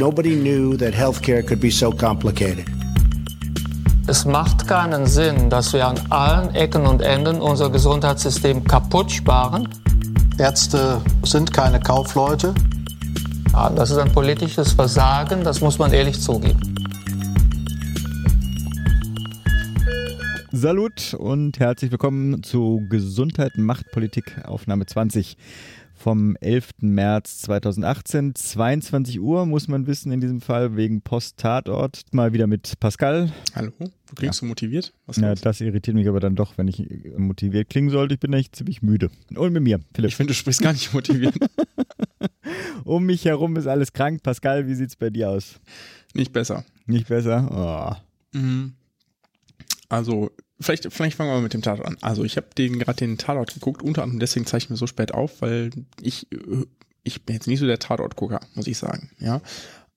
Nobody knew that healthcare could be so complicated. Es macht keinen Sinn, dass wir an allen Ecken und Enden unser Gesundheitssystem kaputt sparen. Ärzte sind keine Kaufleute. Ja, das ist ein politisches Versagen, das muss man ehrlich zugeben. Salut und herzlich willkommen zu Gesundheit macht Politik Aufnahme 20 vom 11. März 2018. 22 Uhr muss man wissen in diesem Fall wegen Post-Tatort. Mal wieder mit Pascal. Hallo, du klingst ja. so motiviert. Was ja, das irritiert mich aber dann doch, wenn ich motiviert klingen sollte. Ich bin echt ziemlich müde. Und mit mir, Philipp. Ich finde, du sprichst gar nicht motiviert. um mich herum ist alles krank. Pascal, wie sieht's bei dir aus? Nicht besser. Nicht besser? Oh. Mhm. Also, vielleicht, vielleicht fangen wir mal mit dem Tatort an. Also, ich habe den gerade den Tatort geguckt, unter anderem deswegen zeige ich mir so spät auf, weil ich, ich bin jetzt nicht so der Tatortgucker, muss ich sagen, ja.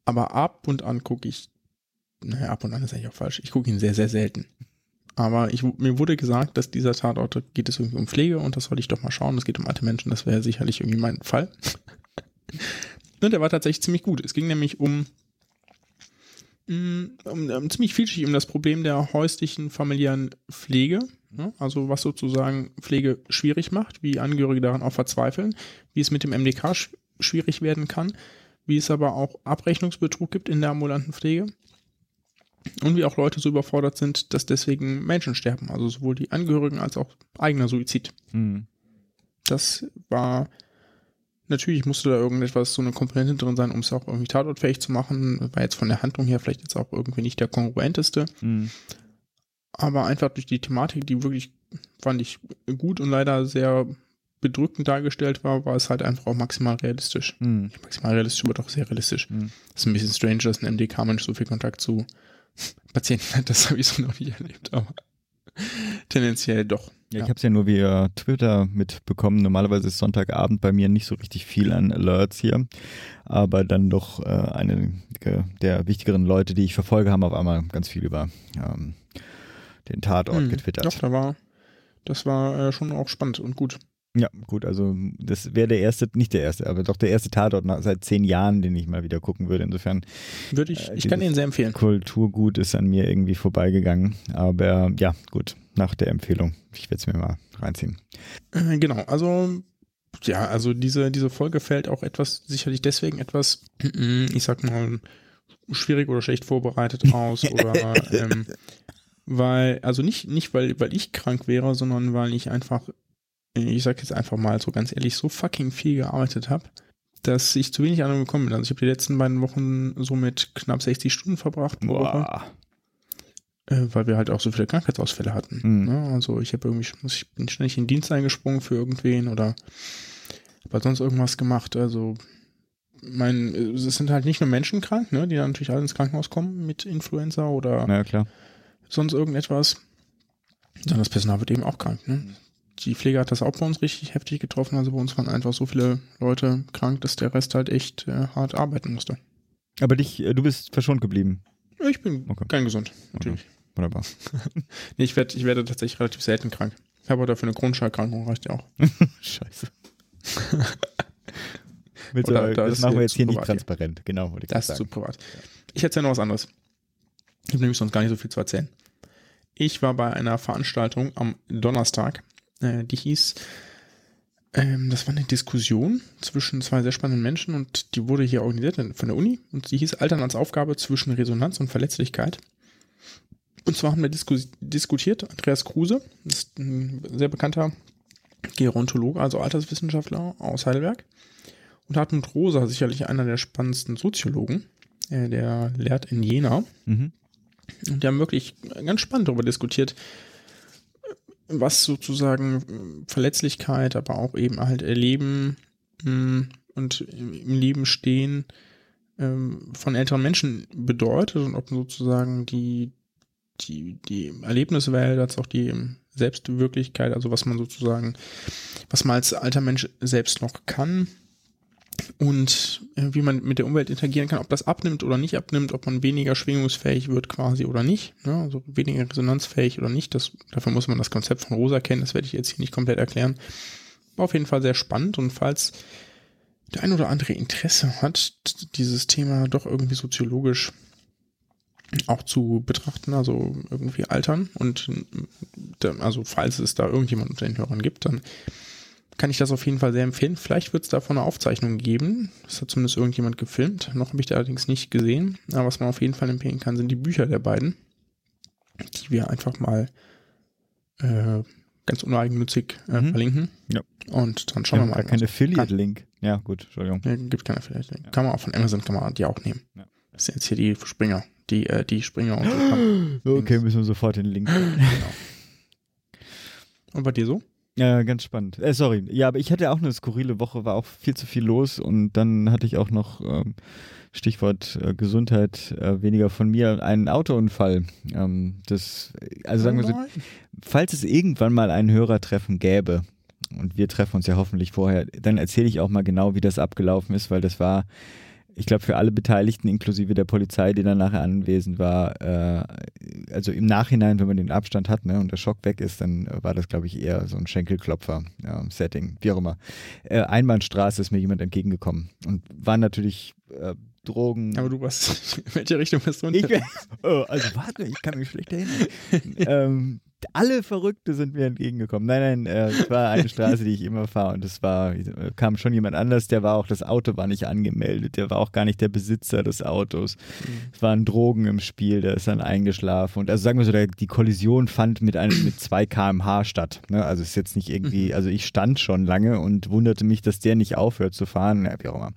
Aber ab und an gucke ich, naja, ab und an ist eigentlich auch falsch. Ich gucke ihn sehr, sehr selten. Aber ich, mir wurde gesagt, dass dieser Tatort geht es irgendwie um Pflege und das soll ich doch mal schauen. Es geht um alte Menschen, das wäre sicherlich irgendwie mein Fall. und der war tatsächlich ziemlich gut. Es ging nämlich um um, um, ziemlich vielschichtig um das Problem der häuslichen familiären Pflege, ne? also was sozusagen Pflege schwierig macht, wie Angehörige daran auch verzweifeln, wie es mit dem MDK sch schwierig werden kann, wie es aber auch Abrechnungsbetrug gibt in der ambulanten Pflege und wie auch Leute so überfordert sind, dass deswegen Menschen sterben, also sowohl die Angehörigen als auch eigener Suizid. Mhm. Das war Natürlich musste da irgendetwas, so eine Komponente drin sein, um es auch irgendwie tatortfähig zu machen. War jetzt von der Handlung her vielleicht jetzt auch irgendwie nicht der kongruenteste. Mhm. Aber einfach durch die Thematik, die wirklich, fand ich, gut und leider sehr bedrückend dargestellt war, war es halt einfach auch maximal realistisch. Mhm. Nicht maximal realistisch, aber doch sehr realistisch. Mhm. Ist ein bisschen strange, dass ein MDK-Mensch so viel Kontakt zu Patienten hat. Das habe ich so noch nie erlebt, aber tendenziell doch. Ja, ich habe es ja nur via Twitter mitbekommen. Normalerweise ist Sonntagabend bei mir nicht so richtig viel an Alerts hier, aber dann doch äh, eine der wichtigeren Leute, die ich verfolge, haben auf einmal ganz viel über ähm, den Tatort hm, getwittert. Doch, da war, das war äh, schon auch spannend und gut. Ja, gut, also das wäre der erste, nicht der erste, aber doch der erste Tatort nach, seit zehn Jahren, den ich mal wieder gucken würde. Insofern würde ich, äh, ich kann ihn sehr empfehlen. Kulturgut ist an mir irgendwie vorbeigegangen, aber ja, gut, nach der Empfehlung. Ich werde es mir mal reinziehen. Äh, genau, also ja, also diese diese Folge fällt auch etwas sicherlich deswegen etwas, ich sag mal schwierig oder schlecht vorbereitet aus oder ähm, weil also nicht nicht weil weil ich krank wäre, sondern weil ich einfach ich sag jetzt einfach mal so ganz ehrlich, so fucking viel gearbeitet habe, dass ich zu wenig Ahnung gekommen bin. Also ich habe die letzten beiden Wochen so mit knapp 60 Stunden verbracht pro Woche. Äh, weil wir halt auch so viele Krankheitsausfälle hatten. Mhm. Ne? Also ich habe irgendwie, ich bin ständig in den Dienst eingesprungen für irgendwen oder habe halt sonst irgendwas gemacht. Also mein, es sind halt nicht nur Menschen krank, ne, die dann natürlich alle ins Krankenhaus kommen mit Influenza oder ja, sonst irgendetwas. Sondern das Personal wird eben auch krank. Ne? die Pflege hat das auch bei uns richtig heftig getroffen. Also bei uns waren einfach so viele Leute krank, dass der Rest halt echt äh, hart arbeiten musste. Aber dich, äh, du bist verschont geblieben. Ich bin okay. kein gesund, natürlich. Okay. Wunderbar. nee, ich, werd, ich werde tatsächlich relativ selten krank. Ich habe dafür eine Grundschallerkrankung, reicht ja auch. Scheiße. Mit so, da das machen wir jetzt hier nicht transparent, hier. genau. Das ist zu privat. Ich erzähle noch was anderes. Ich habe nämlich sonst gar nicht so viel zu erzählen. Ich war bei einer Veranstaltung am Donnerstag äh, die hieß, ähm, das war eine Diskussion zwischen zwei sehr spannenden Menschen und die wurde hier organisiert von der Uni und die hieß Altern als Aufgabe zwischen Resonanz und Verletzlichkeit. Und zwar haben wir disku diskutiert, Andreas Kruse, ist ein sehr bekannter Gerontologe, also Alterswissenschaftler aus Heidelberg. Und Hartmut Rosa, sicherlich einer der spannendsten Soziologen, äh, der lehrt in Jena. Mhm. Und die haben wirklich ganz spannend darüber diskutiert, was sozusagen Verletzlichkeit, aber auch eben halt Erleben hm, und im Leben stehen ähm, von älteren Menschen bedeutet und ob sozusagen die, die, die Erlebniswelt als auch die Selbstwirklichkeit, also was man sozusagen, was man als alter Mensch selbst noch kann, und äh, wie man mit der Umwelt interagieren kann, ob das abnimmt oder nicht abnimmt, ob man weniger schwingungsfähig wird quasi oder nicht, ne? also weniger resonanzfähig oder nicht. Das, dafür muss man das Konzept von Rosa kennen, das werde ich jetzt hier nicht komplett erklären. War auf jeden Fall sehr spannend und falls der ein oder andere Interesse hat, dieses Thema doch irgendwie soziologisch auch zu betrachten, also irgendwie altern und also falls es da irgendjemand unter den Hörern gibt, dann kann ich das auf jeden Fall sehr empfehlen. Vielleicht wird es davon eine Aufzeichnung geben. Das hat zumindest irgendjemand gefilmt. Noch habe ich da allerdings nicht gesehen. Aber was man auf jeden Fall empfehlen kann, sind die Bücher der beiden, die wir einfach mal äh, ganz uneigennützig äh, mhm. verlinken. Ja. Und dann schauen ja, wir mal. Kein Affiliate-Link. Ja, gut, Entschuldigung. Ja, gibt keinen Affiliate-Link. Ja. Kann man auch von Amazon, kann man die auch nehmen. Ja. Das sind jetzt hier die Springer. Die, äh, die Springer und die Okay, müssen wir sofort den Link. genau. Und bei dir so? Ja, ganz spannend. Äh, sorry. Ja, aber ich hatte auch eine skurrile Woche, war auch viel zu viel los und dann hatte ich auch noch, ähm, Stichwort äh, Gesundheit, äh, weniger von mir, einen Autounfall. Ähm, das, also sagen wir so, falls es irgendwann mal ein Hörertreffen gäbe, und wir treffen uns ja hoffentlich vorher, dann erzähle ich auch mal genau, wie das abgelaufen ist, weil das war ich glaube, für alle Beteiligten, inklusive der Polizei, die dann nachher anwesend war, äh, also im Nachhinein, wenn man den Abstand hat ne, und der Schock weg ist, dann war das, glaube ich, eher so ein Schenkelklopfer-Setting, wie auch immer. Äh, Einbahnstraße ist mir jemand entgegengekommen und war natürlich äh, Drogen. Aber du warst, in welche Richtung bist du? Ich, oh, also warte, ich kann mich schlecht erinnern. ähm, alle Verrückte sind mir entgegengekommen. Nein, nein, äh, es war eine Straße, die ich immer fahre und es war, äh, kam schon jemand anders, der war auch, das Auto war nicht angemeldet, der war auch gar nicht der Besitzer des Autos. Mhm. Es waren Drogen im Spiel, der ist dann eingeschlafen und also sagen wir so, der, die Kollision fand mit einem, mit 2 kmh statt. Ne? Also es ist jetzt nicht irgendwie, mhm. also ich stand schon lange und wunderte mich, dass der nicht aufhört zu fahren. Ja, wie auch immer.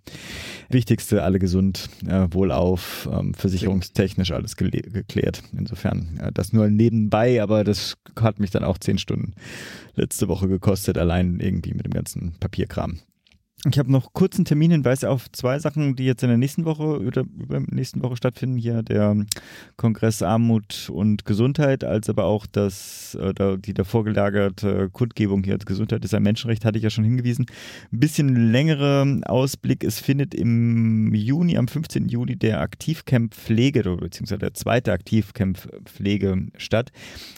Wichtigste, alle gesund, äh, wohlauf, ähm, versicherungstechnisch alles geklärt. Insofern, äh, das nur nebenbei, aber das hat mich dann auch zehn Stunden letzte Woche gekostet, allein irgendwie mit dem ganzen Papierkram. Ich habe noch kurzen Terminhinweis auf zwei Sachen, die jetzt in der nächsten Woche oder über nächsten Woche stattfinden. Hier der Kongress Armut und Gesundheit, als aber auch das, äh, die davor gelagerte Kundgebung hier Gesundheit ist ein Menschenrecht, hatte ich ja schon hingewiesen. Ein bisschen längere Ausblick. Es findet im Juni, am 15. Juli, der Aktivcamp Pflege, beziehungsweise der zweite Aktivcamp Pflege statt.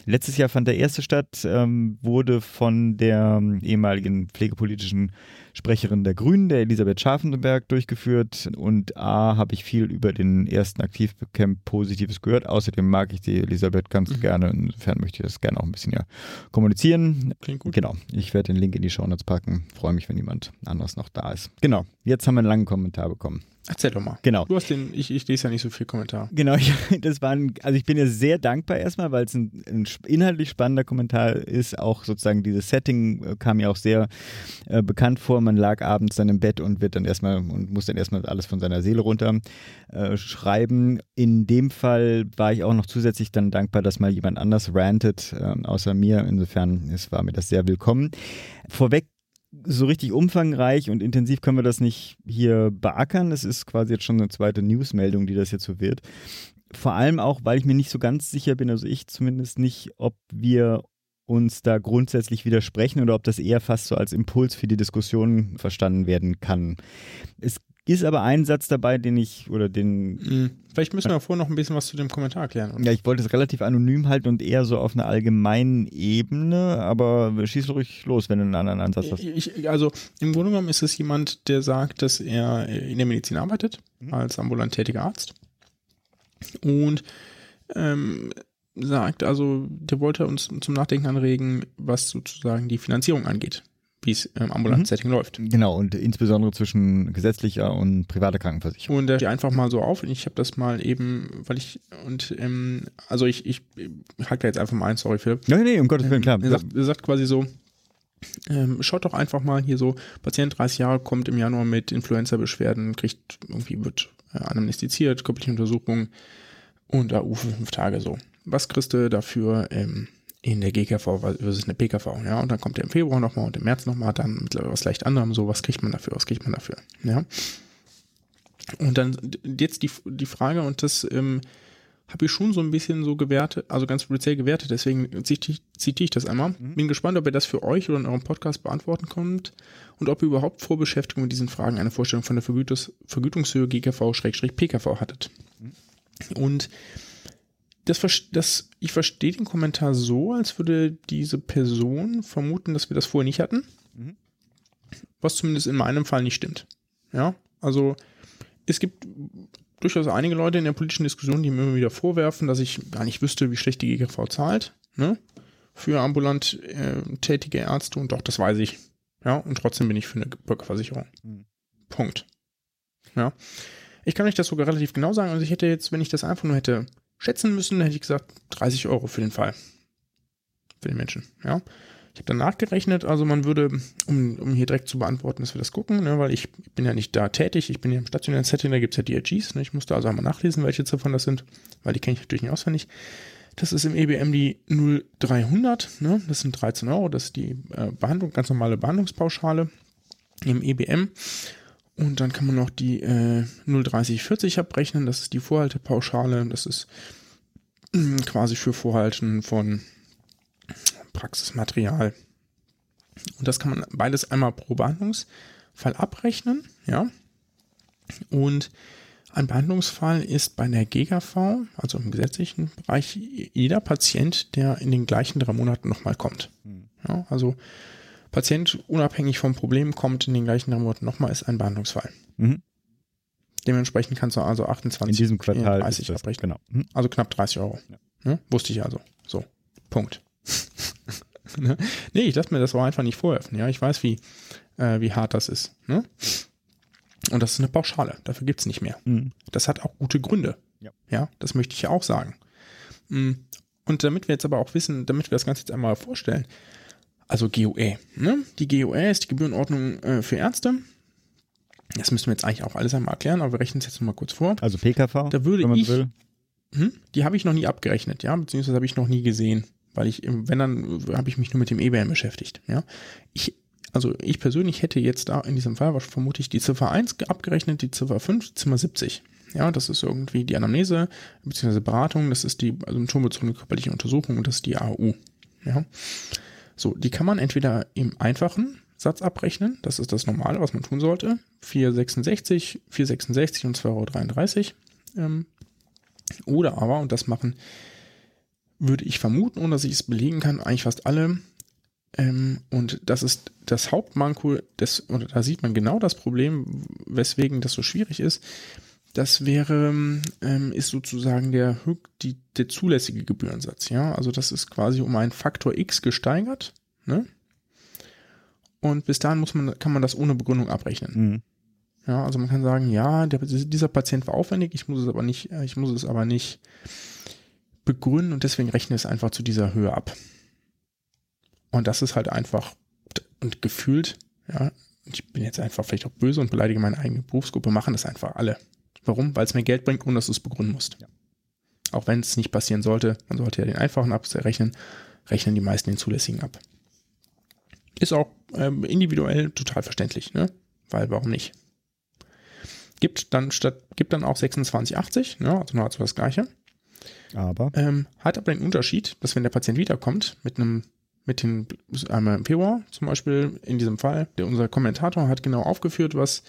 Letztes Jahr fand der erste statt, ähm, wurde von der ehemaligen pflegepolitischen Sprecherin der Grünen, der Elisabeth Scharfenberg, durchgeführt. Und A, habe ich viel über den ersten Aktivcamp Positives gehört. Außerdem mag ich die Elisabeth ganz mhm. gerne. Insofern möchte ich das gerne auch ein bisschen ja kommunizieren. Klingt gut. Genau. Ich werde den Link in die Show Notes packen. Freue mich, wenn jemand anderes noch da ist. Genau. Jetzt haben wir einen langen Kommentar bekommen. Erzähl doch mal. Genau. Du hast den, ich, ich lese ja nicht so viel Kommentar. Genau, ich, das war ein, also ich bin ja sehr dankbar erstmal, weil es ein, ein, inhaltlich spannender Kommentar ist. Auch sozusagen dieses Setting äh, kam mir auch sehr äh, bekannt vor. Man lag abends dann im Bett und wird dann erstmal und muss dann erstmal alles von seiner Seele runter äh, schreiben. In dem Fall war ich auch noch zusätzlich dann dankbar, dass mal jemand anders rantet, äh, außer mir. Insofern es war mir das sehr willkommen. Vorweg so richtig umfangreich und intensiv können wir das nicht hier beackern. Es ist quasi jetzt schon eine zweite Newsmeldung, die das jetzt so wird. Vor allem auch, weil ich mir nicht so ganz sicher bin, also ich zumindest nicht, ob wir uns da grundsätzlich widersprechen oder ob das eher fast so als Impuls für die Diskussion verstanden werden kann. Es ist aber ein Satz dabei, den ich oder den. Mhm. Vielleicht müssen wir vorher noch ein bisschen was zu dem Kommentar erklären. Oder? Ja, ich wollte es relativ anonym halten und eher so auf einer allgemeinen Ebene, aber schieß ruhig los, wenn du einen anderen Ansatz hast. Ich, also im Grunde genommen ist es jemand, der sagt, dass er in der Medizin arbeitet, mhm. als ambulant tätiger Arzt. Und ähm, sagt, also der wollte uns zum Nachdenken anregen, was sozusagen die Finanzierung angeht wie es im ambulanten mhm. Setting läuft. Genau, und insbesondere zwischen gesetzlicher und privater Krankenversicherung. Und äh, einfach mal so auf, ich habe das mal eben, weil ich, und ähm, also ich, ich halte jetzt einfach mal ein, sorry Philipp. Nein, nee, um Gottes Willen, klar. Er sagt, er sagt quasi so, ähm, schaut doch einfach mal hier so, Patient 30 Jahre kommt im Januar mit Influenza-Beschwerden, kriegt irgendwie, wird äh, anamnestiziert, körperliche Untersuchung und AU für fünf Tage so. Was kriegst du dafür ähm, in der GKV versus eine PKV, ja, und dann kommt der im Februar nochmal und im März nochmal, dann mittlerweile was leicht anderem, so, was kriegt man dafür, was kriegt man dafür, ja. Und dann jetzt die, die Frage, und das ähm, habe ich schon so ein bisschen so gewertet, also ganz speziell gewertet, deswegen zitiere ich das einmal. Mhm. Bin gespannt, ob ihr das für euch oder in eurem Podcast beantworten könnt und ob ihr überhaupt vor Beschäftigung mit diesen Fragen eine Vorstellung von der Vergütungs Vergütungshöhe GKV-PKV hattet. Mhm. Und das, das, ich verstehe den Kommentar so, als würde diese Person vermuten, dass wir das vorher nicht hatten. Mhm. Was zumindest in meinem Fall nicht stimmt. Ja, also es gibt durchaus einige Leute in der politischen Diskussion, die mir immer wieder vorwerfen, dass ich gar nicht wüsste, wie schlecht die GKV zahlt, ne? Für ambulant äh, tätige Ärzte und doch, das weiß ich. Ja, und trotzdem bin ich für eine Bürgerversicherung. Mhm. Punkt. Ja. Ich kann euch das sogar relativ genau sagen. Also ich hätte jetzt, wenn ich das einfach nur hätte schätzen müssen, hätte ich gesagt 30 Euro für den Fall. Für den Menschen. Ja. Ich habe dann nachgerechnet, also man würde, um, um hier direkt zu beantworten, dass wir das gucken, ne, weil ich bin ja nicht da tätig, ich bin ja im stationären Setting, da gibt es ja DRGs, ne, ich musste also einmal nachlesen, welche Ziffern das sind, weil die kenne ich natürlich nicht auswendig. Das ist im EBM die 0300, ne, das sind 13 Euro, das ist die äh, Behandlung, ganz normale Behandlungspauschale im EBM. Und dann kann man noch die äh, 03040 abrechnen, das ist die Vorhaltepauschale, das ist mh, quasi für Vorhalten von Praxismaterial. Und das kann man beides einmal pro Behandlungsfall abrechnen, ja. Und ein Behandlungsfall ist bei der GKV, also im gesetzlichen Bereich, jeder Patient, der in den gleichen drei Monaten nochmal kommt. Ja, also Patient unabhängig vom Problem kommt in den gleichen drei Monaten nochmal, ist ein Behandlungsfall. Mhm. Dementsprechend kannst du also 28, In diesem Quartal 30 ist das, genau. Mhm. Also knapp 30 Euro. Ne? Wusste ich also. So, Punkt. ne? Nee, ich lasse mir das auch einfach nicht vorwerfen. Ja, ich weiß, wie, äh, wie hart das ist. Ne? Und das ist eine Pauschale. Dafür gibt's nicht mehr. Mhm. Das hat auch gute Gründe. Ja. ja, das möchte ich ja auch sagen. Mm, Und damit wir jetzt aber auch wissen, damit wir das Ganze jetzt einmal vorstellen, also GOE. Ne? Die GOE ist die Gebührenordnung äh, für Ärzte. Das müssen wir jetzt eigentlich auch alles einmal erklären, aber wir rechnen es jetzt nochmal kurz vor. Also PKV, Da würde wenn man ich- will. Hm? Die habe ich noch nie abgerechnet, ja, beziehungsweise habe ich noch nie gesehen, weil ich, im- wenn dann, habe ich mich nur mit dem EBM beschäftigt, ja. Ich, also ich persönlich hätte jetzt da in diesem Fall vermutlich die Ziffer 1 ge- abgerechnet, die Ziffer 5, Zimmer 70. Ja, das ist irgendwie die Anamnese, beziehungsweise Beratung, das ist die also symptombezogene körperliche Untersuchung und das ist die AU. Ja. So, die kann man entweder im einfachen Satz abrechnen, das ist das Normale, was man tun sollte. 466, 466 und 2,33 Euro. Ähm, oder aber, und das machen, würde ich vermuten, ohne dass ich es belegen kann, eigentlich fast alle. Ähm, und das ist das Hauptmanko, des, oder da sieht man genau das Problem, weswegen das so schwierig ist. Das wäre, ähm, ist sozusagen der, die, der zulässige Gebührensatz, ja. Also das ist quasi um einen Faktor X gesteigert, ne? Und bis dahin muss man, kann man das ohne Begründung abrechnen. Mhm. Ja, also man kann sagen, ja, der, dieser Patient war aufwendig, ich muss es aber nicht, äh, ich muss es aber nicht begründen und deswegen rechne es einfach zu dieser Höhe ab. Und das ist halt einfach und gefühlt, ja, ich bin jetzt einfach vielleicht auch böse und beleidige meine eigene Berufsgruppe, machen das einfach alle. Warum? Weil es mir Geld bringt, ohne dass du es begründen musst. Auch wenn es nicht passieren sollte, man sollte ja den einfachen abrechnen, rechnen die meisten den zulässigen ab. Ist auch ähm, individuell total verständlich, ne? Weil warum nicht? Gibt dann statt, gibt dann auch 2680, ne? also nahezu das gleiche. Aber Ähm, hat aber den Unterschied, dass wenn der Patient wiederkommt mit einem mit dem einmal im Februar zum Beispiel in diesem Fall, der unser Kommentator hat genau aufgeführt, was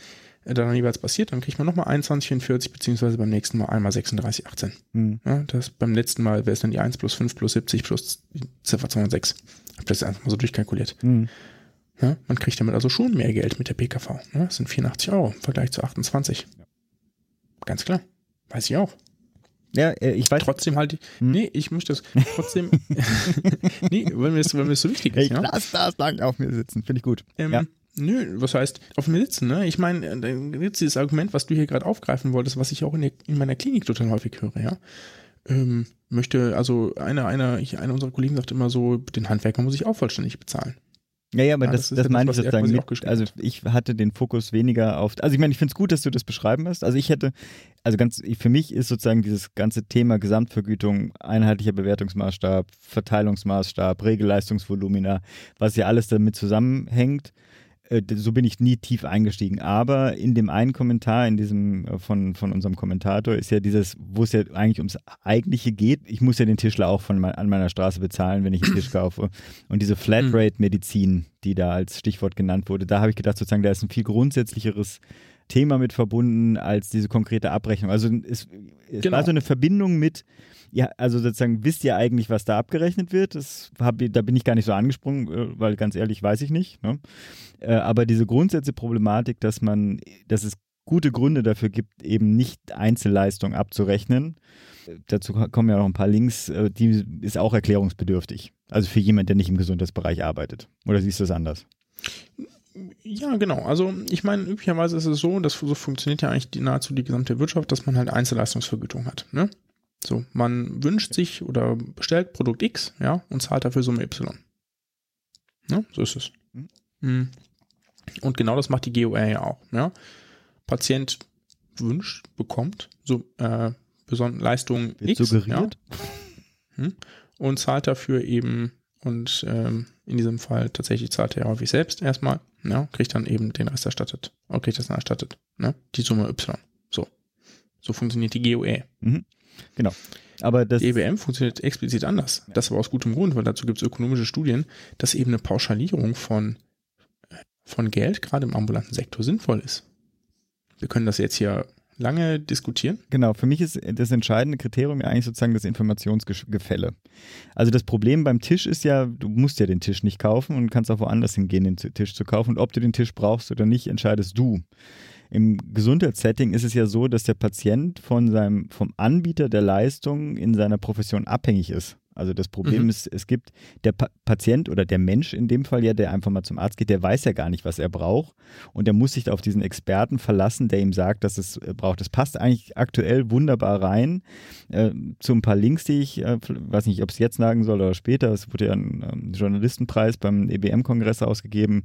dann jeweils passiert, dann kriegt man nochmal 21,44 beziehungsweise beim nächsten Mal einmal 36,18. Mhm. Ja, das beim letzten Mal wäre es dann die 1 plus 5 plus 70 plus die Ziffer 206. Hab das einfach mal so durchkalkuliert. Mhm. Ja, man kriegt damit also schon mehr Geld mit der PKV. Ja, das sind 84 Euro im Vergleich zu 28. Ganz klar. Weiß ich auch. ja, äh, ich weiß, Trotzdem halt, Hm. nee, ich möchte das trotzdem, nee, weil mir das, weil mir das so wichtig ist, ich ja. lass das lang auf mir sitzen, finde ich gut. Ähm, ja. Nö, was heißt auf mir sitzen, ne? Ich meine, äh, dann gibt's dieses Argument, was du hier gerade aufgreifen wolltest, was ich auch in, der, in meiner Klinik total häufig höre, ja. Ähm, möchte, also einer, einer, ich, einer unserer Kollegen sagt immer so, den Handwerker muss ich auch vollständig bezahlen. Ja, ja, aber Ja, das, das das, meine ich sozusagen mit, also ich hatte den Fokus weniger auf, also ich meine, ich finde es gut, dass du das beschreiben hast. Also ich hätte, also ganz, für mich ist sozusagen dieses ganze Thema Gesamtvergütung, einheitlicher Bewertungsmaßstab, Verteilungsmaßstab, Regelleistungsvolumina, was ja alles damit zusammenhängt, äh, so bin ich nie tief eingestiegen. Aber in dem einen Kommentar, in diesem äh, von, von unserem Kommentator, ist ja dieses, wo es ja eigentlich ums Eigentliche geht. Ich muss ja den Tischler auch von an meiner Straße bezahlen, wenn ich einen Tisch kaufe. Und diese Flatrate-Medizin, die da als Stichwort genannt wurde, da habe ich gedacht, sozusagen, da ist ein viel grundsätzlicheres Thema mit verbunden als diese konkrete Abrechnung. Also es, es Genau. war so eine Verbindung mit, ja, also sozusagen, wisst ihr eigentlich, was da abgerechnet wird? Das hab, da bin ich gar nicht so angesprungen, äh, weil ganz ehrlich weiß ich nicht. Ne? Äh, aber diese grundsätzliche Problematik, dass man, dass es gute Gründe dafür gibt, eben nicht Einzelleistungen abzurechnen. Äh, Dazu kommen ja noch ein paar Links, die ist auch erklärungsbedürftig. Also für jemand, der nicht im Gesundheitsbereich arbeitet. Oder siehst du es anders? Ja, genau. Also ich meine, üblicherweise ist es so, dass so funktioniert ja eigentlich die, nahezu die gesamte Wirtschaft, dass man halt Einzelleistungsvergütung hat. Ne? So, man wünscht sich oder bestellt Produkt X, ja, und zahlt dafür Summe Y. Ne? So ist es. Mhm. Mhm. Und genau das macht die GOR ja auch. Ja? Patient wünscht, bekommt so äh, besondere Leistungen X, suggeriert? Ja? Hm? und zahlt dafür eben und ähm, in diesem Fall tatsächlich zahlt er häufig selbst erstmal, ja, kriegt dann eben den Rest erstattet. Oder kriegt das dann erstattet, ne? Die Summe Y. So. So funktioniert die GOE. Genau. Aber das, Die EBM funktioniert explizit anders. Das aber aus gutem Grund, weil dazu gibt es ökonomische Studien, dass eben eine Pauschalierung von, von Geld gerade im ambulanten Sektor sinnvoll ist. Wir können das jetzt hier lange diskutieren. Genau, für mich ist das entscheidende Kriterium ja eigentlich sozusagen das Informationsgefälle. Also das Problem beim Tisch ist ja, du musst ja den Tisch nicht kaufen und kannst auch woanders hingehen, den Tisch zu kaufen. Und ob du den Tisch brauchst oder nicht, entscheidest du. Im Gesundheitssetting ist es ja so, dass der Patient von seinem, vom Anbieter der Leistung in seiner Profession abhängig ist. Also das Problem Mhm. ist, es gibt der pa Patient oder der Mensch in dem Fall ja, der einfach mal zum Arzt geht, der weiß ja gar nicht, was er braucht und der muss sich auf diesen Experten verlassen, der ihm sagt, dass es äh, braucht. Das passt eigentlich aktuell wunderbar rein äh, zu ein paar Links, die ich, äh, weiß nicht, ob es jetzt sagen soll oder später. Es wurde ja ein ähm, Journalistenpreis beim EBM-Kongress ausgegeben.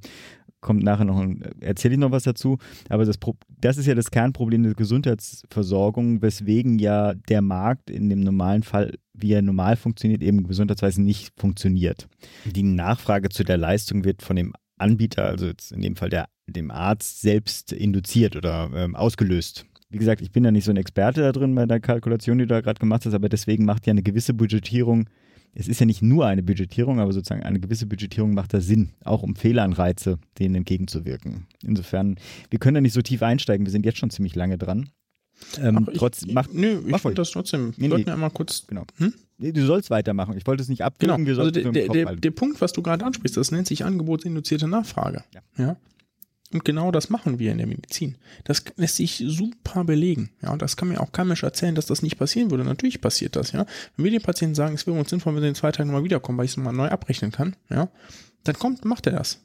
Kommt nachher noch, erzähle ich noch was dazu. Aber das, das ist ja das Kernproblem der Gesundheitsversorgung, weswegen ja der Markt in dem normalen Fall, wie er normal funktioniert, eben gesundheitsweise nicht funktioniert. Die Nachfrage zu der Leistung wird von dem Anbieter, also jetzt in dem Fall der, dem Arzt selbst induziert oder ähm, ausgelöst. Wie gesagt, ich bin ja nicht so ein Experte da drin bei der Kalkulation, die du da gerade gemacht hast, aber deswegen macht ja eine gewisse Budgetierung, es ist ja nicht nur eine Budgetierung, aber sozusagen eine gewisse Budgetierung macht da Sinn, auch um Fehlanreize denen entgegenzuwirken. Insofern, wir können da nicht so tief einsteigen, wir sind jetzt schon ziemlich lange dran. Ähm, ich- trotz, macht, Nö, ich mach finde ruhig. das trotzdem. Nee, sollten nee. ja mal kurz. Genau. Hm? Du sollst weitermachen. Ich wollte es nicht Genau. abwürgen. wir Also der, der, der Punkt, was du gerade ansprichst, das nennt sich angebotsinduzierte Nachfrage. Ja. ja. Und genau das machen wir in der Medizin. Das lässt sich super belegen. Ja, und das kann mir auch kein Mensch erzählen, dass das nicht passieren würde. Natürlich passiert das, ja. Wenn wir den Patienten sagen, es wäre uns sinnvoll, wenn sie in zwei Tagen nochmal wiederkommen, weil ich es mal neu abrechnen kann, ja, dann kommt, macht er das.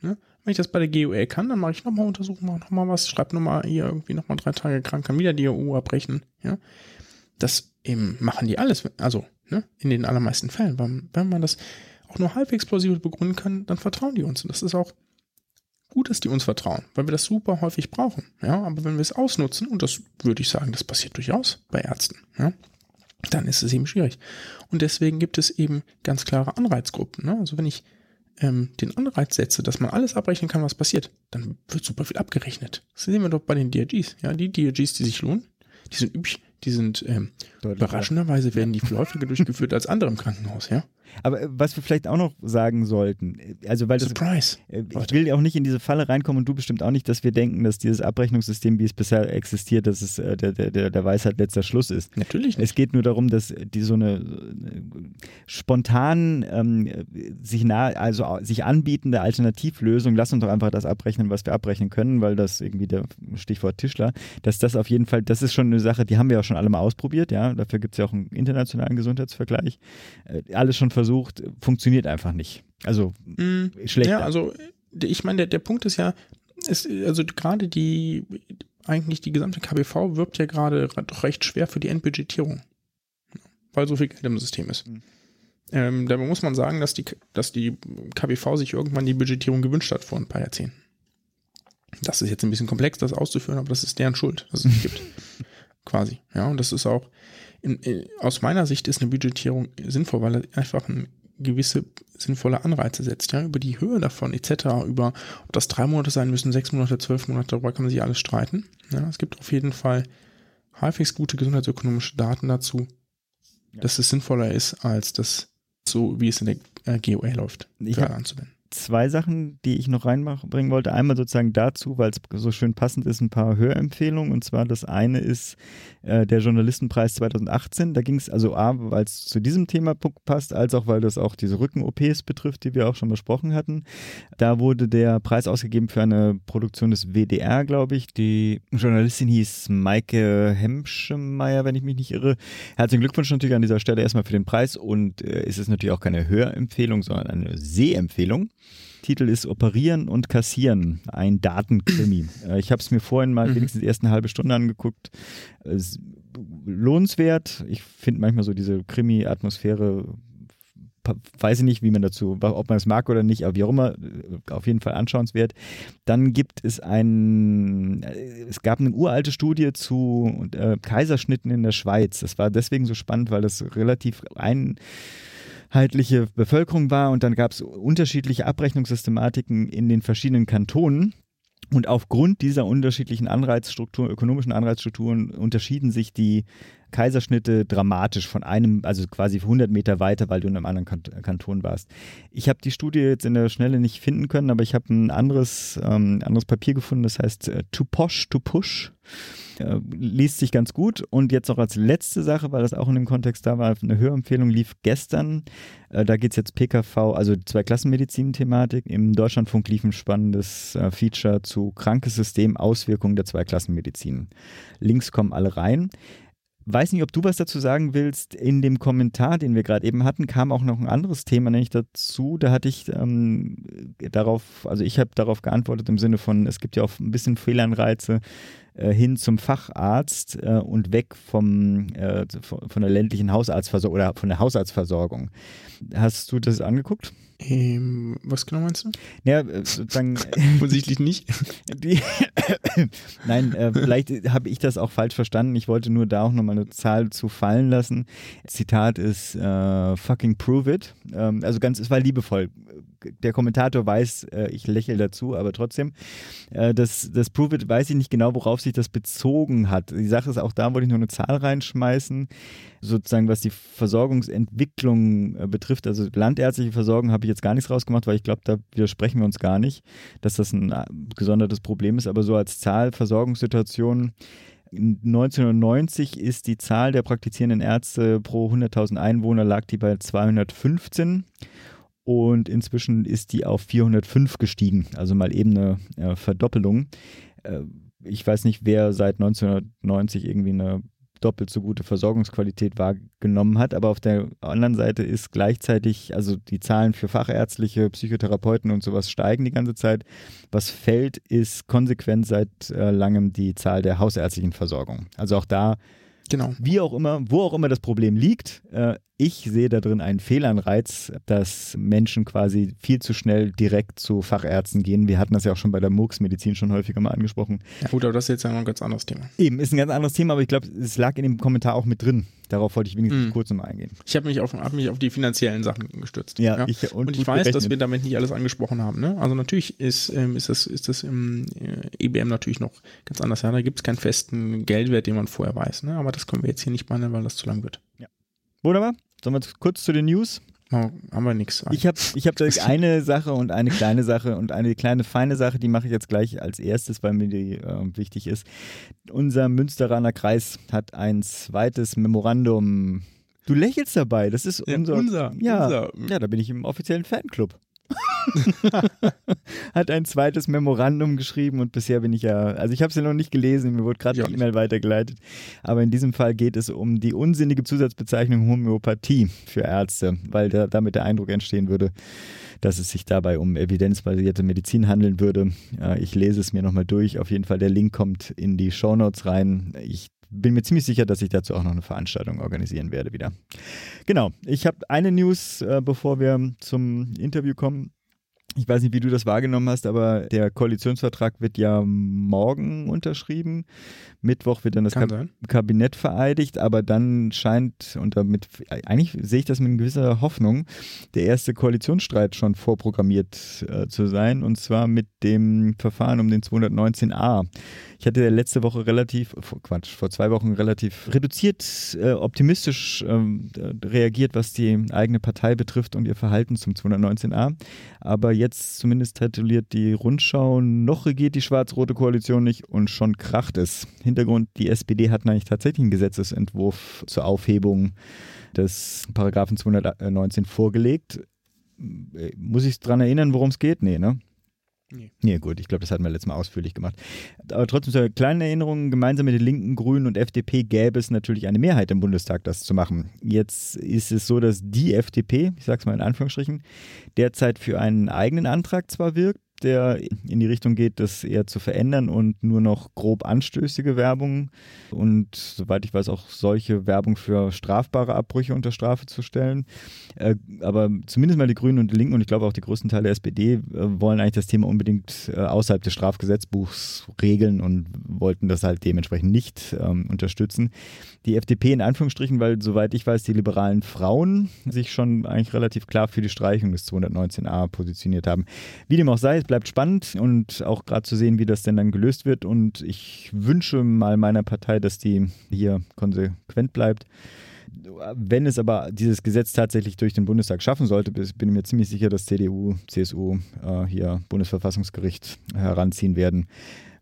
Ja? Wenn ich das bei der GUL kann, dann mache ich nochmal Untersuchungen, mache nochmal was, schreibe nochmal hier irgendwie nochmal drei Tage krank, kann wieder die EU abrechnen, ja. Das eben machen die alles, also, ne, in den allermeisten Fällen. Wenn, wenn man das auch nur halbwegs plausibel begründen kann, dann vertrauen die uns. Und das ist auch gut, dass die uns vertrauen, weil wir das super häufig brauchen. Ja, aber wenn wir es ausnutzen, und das würde ich sagen, das passiert durchaus bei Ärzten, ja, dann ist es eben schwierig. Und deswegen gibt es eben ganz klare Anreizgruppen. Ne? Also wenn ich ähm, den Anreiz setze, dass man alles abrechnen kann, was passiert, dann wird super viel abgerechnet. Das sehen wir doch bei den DRGs. Ja, die DRGs, die sich lohnen, die sind üblich, die sind ähm, überraschenderweise werden die häufiger durchgeführt als andere im Krankenhaus, ja. Aber äh, was wir vielleicht auch noch sagen sollten, äh, also weil das, Surprise. äh, ich will ja auch nicht in diese Falle reinkommen und du bestimmt auch nicht, dass wir denken, dass dieses Abrechnungssystem, wie es bisher existiert, dass es der, der, der Weisheit letzter Schluss ist. Natürlich nicht. Es geht nur darum, dass die so eine spontan ähm, sich nah, also sich anbietende Alternativlösung, lass uns doch einfach das abrechnen, was wir abrechnen können, weil das irgendwie der Stichwort Tischler, dass das auf jeden Fall, das ist schon eine Sache, die haben wir auch schon alle mal ausprobiert, ja, dafür gibt es ja auch einen internationalen Gesundheitsvergleich. Alles schon versucht, funktioniert einfach nicht. Also Mm, schlecht. Ja, also ich meine, der, der Punkt ist ja, ist, also gerade die, eigentlich die gesamte KBV wirbt ja gerade doch recht schwer für die Endbudgetierung, weil so viel Geld im System ist. Mhm. Ähm, dabei muss man sagen, dass die, dass die KBV sich irgendwann die Budgetierung gewünscht hat vor ein paar Jahrzehnten. Das ist jetzt ein bisschen komplex, das auszuführen, aber das ist deren Schuld, dass es nicht gibt. Quasi. Ja, und das ist auch, in, in, aus meiner Sicht ist eine Budgetierung sinnvoll, weil es einfach ein gewisse sinnvolle Anreize setzt, ja, über die Höhe davon etc., über ob das drei Monate sein müssen, sechs Monate, zwölf Monate, darüber kann man sich alles streiten. Ja, es gibt auf jeden Fall halbwegs gute gesundheitsökonomische Daten dazu, dass es sinnvoller ist, als das so, wie es in der äh, GOA läuft, Ich hab- anzuwenden. Zwei Sachen, die ich noch reinbringen wollte. Einmal sozusagen dazu, weil es so schön passend ist, ein paar Hörempfehlungen. Und zwar das eine ist äh, der Journalistenpreis 2018. Da ging es also A, weil es zu diesem Thema passt, als auch weil das auch diese Rücken-OPs betrifft, die wir auch schon besprochen hatten. Da wurde der Preis ausgegeben für eine Produktion des WDR, glaube ich. Die Journalistin hieß Maike Hemschemeyer, wenn ich mich nicht irre. Herzlichen Glückwunsch natürlich an dieser Stelle erstmal für den Preis und äh, es ist natürlich auch keine Hörempfehlung, sondern eine Sehempfehlung. Titel ist Operieren und Kassieren, ein Datenkrimi. Äh, ich habe es mir vorhin mal mhm. wenigstens die ersten halbe Stunde angeguckt. lohnenswert. Ich finde manchmal so diese Krimi-Atmosphäre weiß ich nicht, wie man dazu, ob man es mag oder nicht, aber wie auch immer, äh, auf jeden Fall anschauenswert. Dann gibt es ein, äh, es gab eine uralte Studie zu äh, Kaiserschnitten in der Schweiz. Das war deswegen so spannend, weil das relativ ein mehrheitliche Bevölkerung war und dann gab es unterschiedliche Abrechnungssystematiken in den verschiedenen Kantonen. Und aufgrund dieser unterschiedlichen Anreizstrukturen, ökonomischen Anreizstrukturen unterschieden sich die Kaiserschnitte dramatisch von einem, also quasi 100 Meter weiter, weil du in einem anderen Kanton warst. Ich habe die Studie jetzt in der Schnelle nicht finden können, aber ich habe ein anderes, ähm, anderes Papier gefunden, das heißt äh, To Posh, To Push. Äh, liest sich ganz gut. Und jetzt noch als letzte Sache, weil das auch in dem Kontext da war, eine Hörempfehlung lief gestern. Äh, da geht es jetzt PKV, also zwei Klassenmedizin-Thematik. Im Deutschlandfunk lief ein spannendes äh, Feature zu krankes System, Auswirkungen der Zweiklassenmedizin. Links kommen alle rein. Weiß nicht, ob du was dazu sagen willst. In dem Kommentar, den wir gerade eben hatten, kam auch noch ein anderes Thema, nämlich dazu. Da hatte ich ähm, darauf, also ich habe darauf geantwortet im Sinne von, es gibt ja auch ein bisschen Fehlanreize äh, hin zum Facharzt äh, und weg vom, äh, von der ländlichen Hausarztversorgung oder von der Hausarztversorgung. Hast du das angeguckt? Ähm, was genau meinst du? Ja, äh, sozusagen. Offensichtlich nicht. Nein, äh, vielleicht habe ich das auch falsch verstanden. Ich wollte nur da auch nochmal eine Zahl zu fallen lassen. Zitat ist äh, fucking prove it. Ähm, also ganz, es war liebevoll. Der Kommentator weiß, äh, ich lächle dazu, aber trotzdem, äh, das, das Prove It weiß ich nicht genau, worauf sich das bezogen hat. Die Sache ist auch da, wollte ich nur eine Zahl reinschmeißen sozusagen was die Versorgungsentwicklung äh, betrifft, also landärztliche Versorgung habe ich jetzt gar nichts rausgemacht, weil ich glaube, da widersprechen wir uns gar nicht, dass das ein äh, gesondertes Problem ist, aber so als Zahl Versorgungssituation 1990 ist die Zahl der praktizierenden Ärzte pro 100.000 Einwohner lag die bei 215 und inzwischen ist die auf 405 gestiegen, also mal eben eine äh, Verdoppelung. Äh, ich weiß nicht, wer seit 1990 irgendwie eine doppelt so gute Versorgungsqualität wahrgenommen hat. Aber auf der anderen Seite ist gleichzeitig, also die Zahlen für Fachärztliche, Psychotherapeuten und sowas steigen die ganze Zeit. Was fällt, ist konsequent seit äh, langem die Zahl der hausärztlichen Versorgung. Also auch da Genau. Wie auch immer, wo auch immer das Problem liegt, äh, ich sehe da drin einen Fehlanreiz, dass Menschen quasi viel zu schnell direkt zu Fachärzten gehen. Wir hatten das ja auch schon bei der Murks-Medizin schon häufiger mal angesprochen. Ja gut, aber das ist jetzt ein ganz anderes Thema. Eben, ist ein ganz anderes Thema, aber ich glaube, es lag in dem Kommentar auch mit drin. Darauf wollte ich wenigstens mhm. kurz nochmal eingehen. Ich habe mich, auf, hab mich auf die finanziellen Sachen gestürzt. Ja, ja. Ich, und, und ich weiß, gerechnet. dass wir damit nicht alles angesprochen haben. Ne? Also natürlich ist, ähm, ist das, ist das im äh, EBM natürlich noch ganz anders. Ja, da gibt es keinen festen Geldwert, den man vorher weiß. Ne? Aber das können wir jetzt hier nicht behandeln, weil das zu lang wird. Ja. Wunderbar. Sollen wir kurz zu den News? Oh, haben wir nichts. Ich habe ich hab eine Sache und eine kleine Sache und eine kleine feine Sache, die mache ich jetzt gleich als erstes, weil mir die äh, wichtig ist. Unser Münsteraner Kreis hat ein zweites Memorandum. Du lächelst dabei, das ist unser. Ja, unser, ja, unser. ja, da bin ich im offiziellen Fanclub. hat ein zweites Memorandum geschrieben und bisher bin ich ja, also ich habe es ja noch nicht gelesen, mir wurde gerade die E-Mail weitergeleitet, aber in diesem Fall geht es um die unsinnige Zusatzbezeichnung Homöopathie für Ärzte, weil da, damit der Eindruck entstehen würde, dass es sich dabei um evidenzbasierte Medizin handeln würde. Ich lese es mir nochmal durch. Auf jeden Fall, der Link kommt in die Shownotes rein. Ich bin mir ziemlich sicher, dass ich dazu auch noch eine Veranstaltung organisieren werde wieder. Genau, ich habe eine News, äh, bevor wir zum Interview kommen. Ich weiß nicht, wie du das wahrgenommen hast, aber der Koalitionsvertrag wird ja morgen unterschrieben. Mittwoch wird dann das Kab. Kabinett vereidigt, aber dann scheint, und damit, eigentlich sehe ich das mit gewisser Hoffnung, der erste Koalitionsstreit schon vorprogrammiert äh, zu sein, und zwar mit dem Verfahren um den 219a. Ich hatte letzte Woche relativ, Quatsch, vor zwei Wochen relativ reduziert äh, optimistisch ähm, reagiert, was die eigene Partei betrifft und ihr Verhalten zum 219a. Aber jetzt zumindest tituliert die Rundschau, noch regiert die schwarz-rote Koalition nicht und schon kracht es. Hintergrund, die SPD hat eigentlich tatsächlich einen Gesetzesentwurf zur Aufhebung des Paragraphen 219 vorgelegt. Muss ich daran erinnern, worum es geht? Nee, ne? Nee. nee, gut, ich glaube, das hatten wir letztes Mal ausführlich gemacht. Aber trotzdem zur kleinen Erinnerung, gemeinsam mit den Linken, Grünen und FDP gäbe es natürlich eine Mehrheit im Bundestag, das zu machen. Jetzt ist es so, dass die FDP, ich sage es mal in Anführungsstrichen, derzeit für einen eigenen Antrag zwar wirkt, der in die Richtung geht, das eher zu verändern und nur noch grob anstößige Werbung und soweit ich weiß auch solche Werbung für strafbare Abbrüche unter Strafe zu stellen. Äh, aber zumindest mal die Grünen und die Linken und ich glaube auch die größten Teile der SPD äh, wollen eigentlich das Thema unbedingt äh, außerhalb des Strafgesetzbuchs regeln und wollten das halt dementsprechend nicht ähm, unterstützen. Die FDP in Anführungsstrichen, weil soweit ich weiß, die liberalen Frauen sich schon eigentlich relativ klar für die Streichung des 219a positioniert haben. Wie dem auch sei, bleibt spannend und auch gerade zu sehen, wie das denn dann gelöst wird. Und ich wünsche mal meiner Partei, dass die hier konsequent bleibt. Wenn es aber dieses Gesetz tatsächlich durch den Bundestag schaffen sollte, bin ich mir ziemlich sicher, dass CDU, CSU äh, hier Bundesverfassungsgericht heranziehen werden.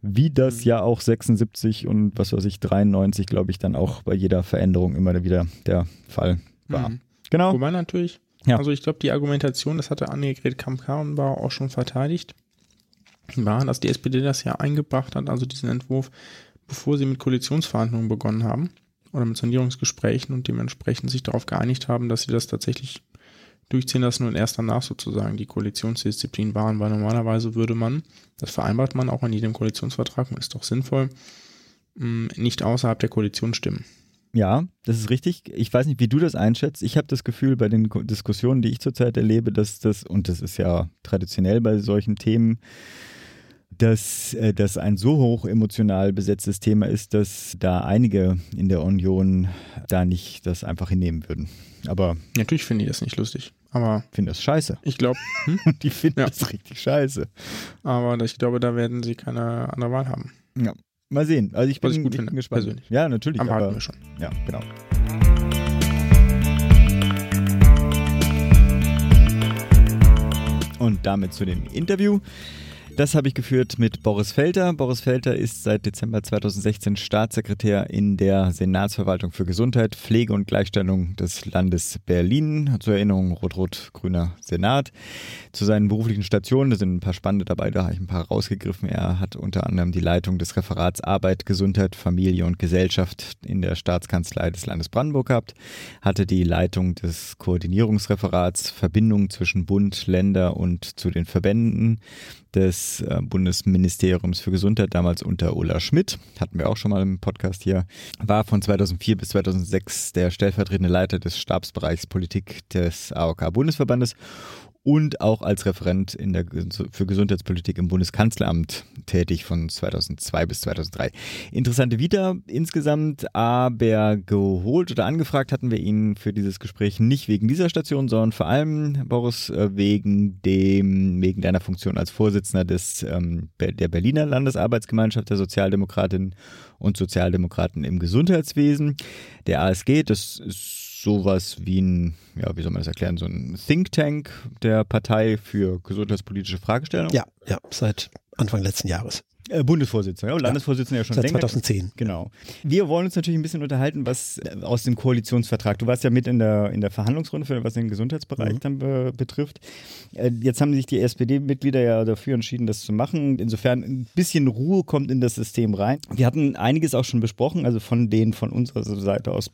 Wie das ja auch 76 und was weiß ich, 93, glaube ich, dann auch bei jeder Veränderung immer wieder der Fall war. Mhm. Genau. Wobei natürlich, ja. also ich glaube, die Argumentation, das hatte Annegret Kamp-Karrenbauer auch schon verteidigt, war, dass die SPD das ja eingebracht hat, also diesen Entwurf, bevor sie mit Koalitionsverhandlungen begonnen haben oder mit Sondierungsgesprächen und dementsprechend sich darauf geeinigt haben, dass sie das tatsächlich durchziehen lassen und erst danach sozusagen die Koalitionsdisziplin wahren, weil normalerweise würde man, das vereinbart man auch in jedem Koalitionsvertrag und ist doch sinnvoll, mm, nicht außerhalb der Koalition stimmen. Ja, das ist richtig. Ich weiß nicht, wie du das einschätzt. Ich habe das Gefühl bei den Diskussionen, die ich zurzeit erlebe, dass das, und das ist ja traditionell bei solchen Themen, dass äh, das ein so hoch emotional besetztes Thema ist, dass da einige in der Union da nicht das einfach hinnehmen würden. Aber natürlich finde ich das nicht lustig. Aber finde das scheiße. Ich glaube, hm? die finden ja. das richtig scheiße. Aber ich glaube, da werden sie keine andere Wahl haben. Ja, mal sehen. Also ich bin, ich gut ich finde, bin gespannt. Persönlich. Ja, natürlich. Aber, aber wir schon. Ja, genau. Und damit zu dem Interview. Das habe ich geführt mit Boris Felter. Boris Felter ist seit Dezember 2016 Staatssekretär in der Senatsverwaltung für Gesundheit, Pflege und Gleichstellung des Landes Berlin. Zur Erinnerung rot-rot-grüner Senat. Zu seinen beruflichen Stationen, da sind ein paar spannende dabei, da habe ich ein paar rausgegriffen. Er hat unter anderem die Leitung des Referats Arbeit, Gesundheit, Familie und Gesellschaft in der Staatskanzlei des Landes Brandenburg gehabt, hatte die Leitung des Koordinierungsreferats Verbindung zwischen Bund, Länder und zu den Verbänden des äh, Bundesministeriums für Gesundheit, damals unter Ulla Schmidt, hatten wir auch schon mal im Podcast hier, war von 2004 bis 2006 der stellvertretende Leiter des Stabsbereichs Politik des AOK-Bundesverbandes und auch als Referent in der, für Gesundheitspolitik im Bundeskanzleramt tätig von 2002 bis 2003. Interessante Vita insgesamt, aber geholt oder angefragt hatten wir ihn für dieses Gespräch nicht wegen dieser Station, sondern vor allem, Boris, äh, wegen dem, wegen deiner Funktion als Vorsitzender des, ähm, der Berliner Landesarbeitsgemeinschaft der Sozialdemokratinnen und Sozialdemokraten im Gesundheitswesen, der ASG. Das ist sowas wie ein, ja, wie soll man das erklären, so ein Think Tank der Partei für gesundheitspolitische Fragestellungen? Ja, ja, seit Anfang letzten Jahres. Äh, Bundesvorsitzender, ja, Landesvorsitzender ja, ja schon Seit länger. 2010. Genau. Wir wollen uns natürlich ein bisschen unterhalten, was äh, aus dem Koalitionsvertrag, du warst ja mit in der, in der Verhandlungsrunde, für, was den Gesundheitsbereich mhm. dann be betrifft. Äh, jetzt haben sich die SPD-Mitglieder ja dafür entschieden, das zu machen. Insofern ein bisschen Ruhe kommt in das System rein. Wir hatten einiges auch schon besprochen, also von denen von unserer Seite aus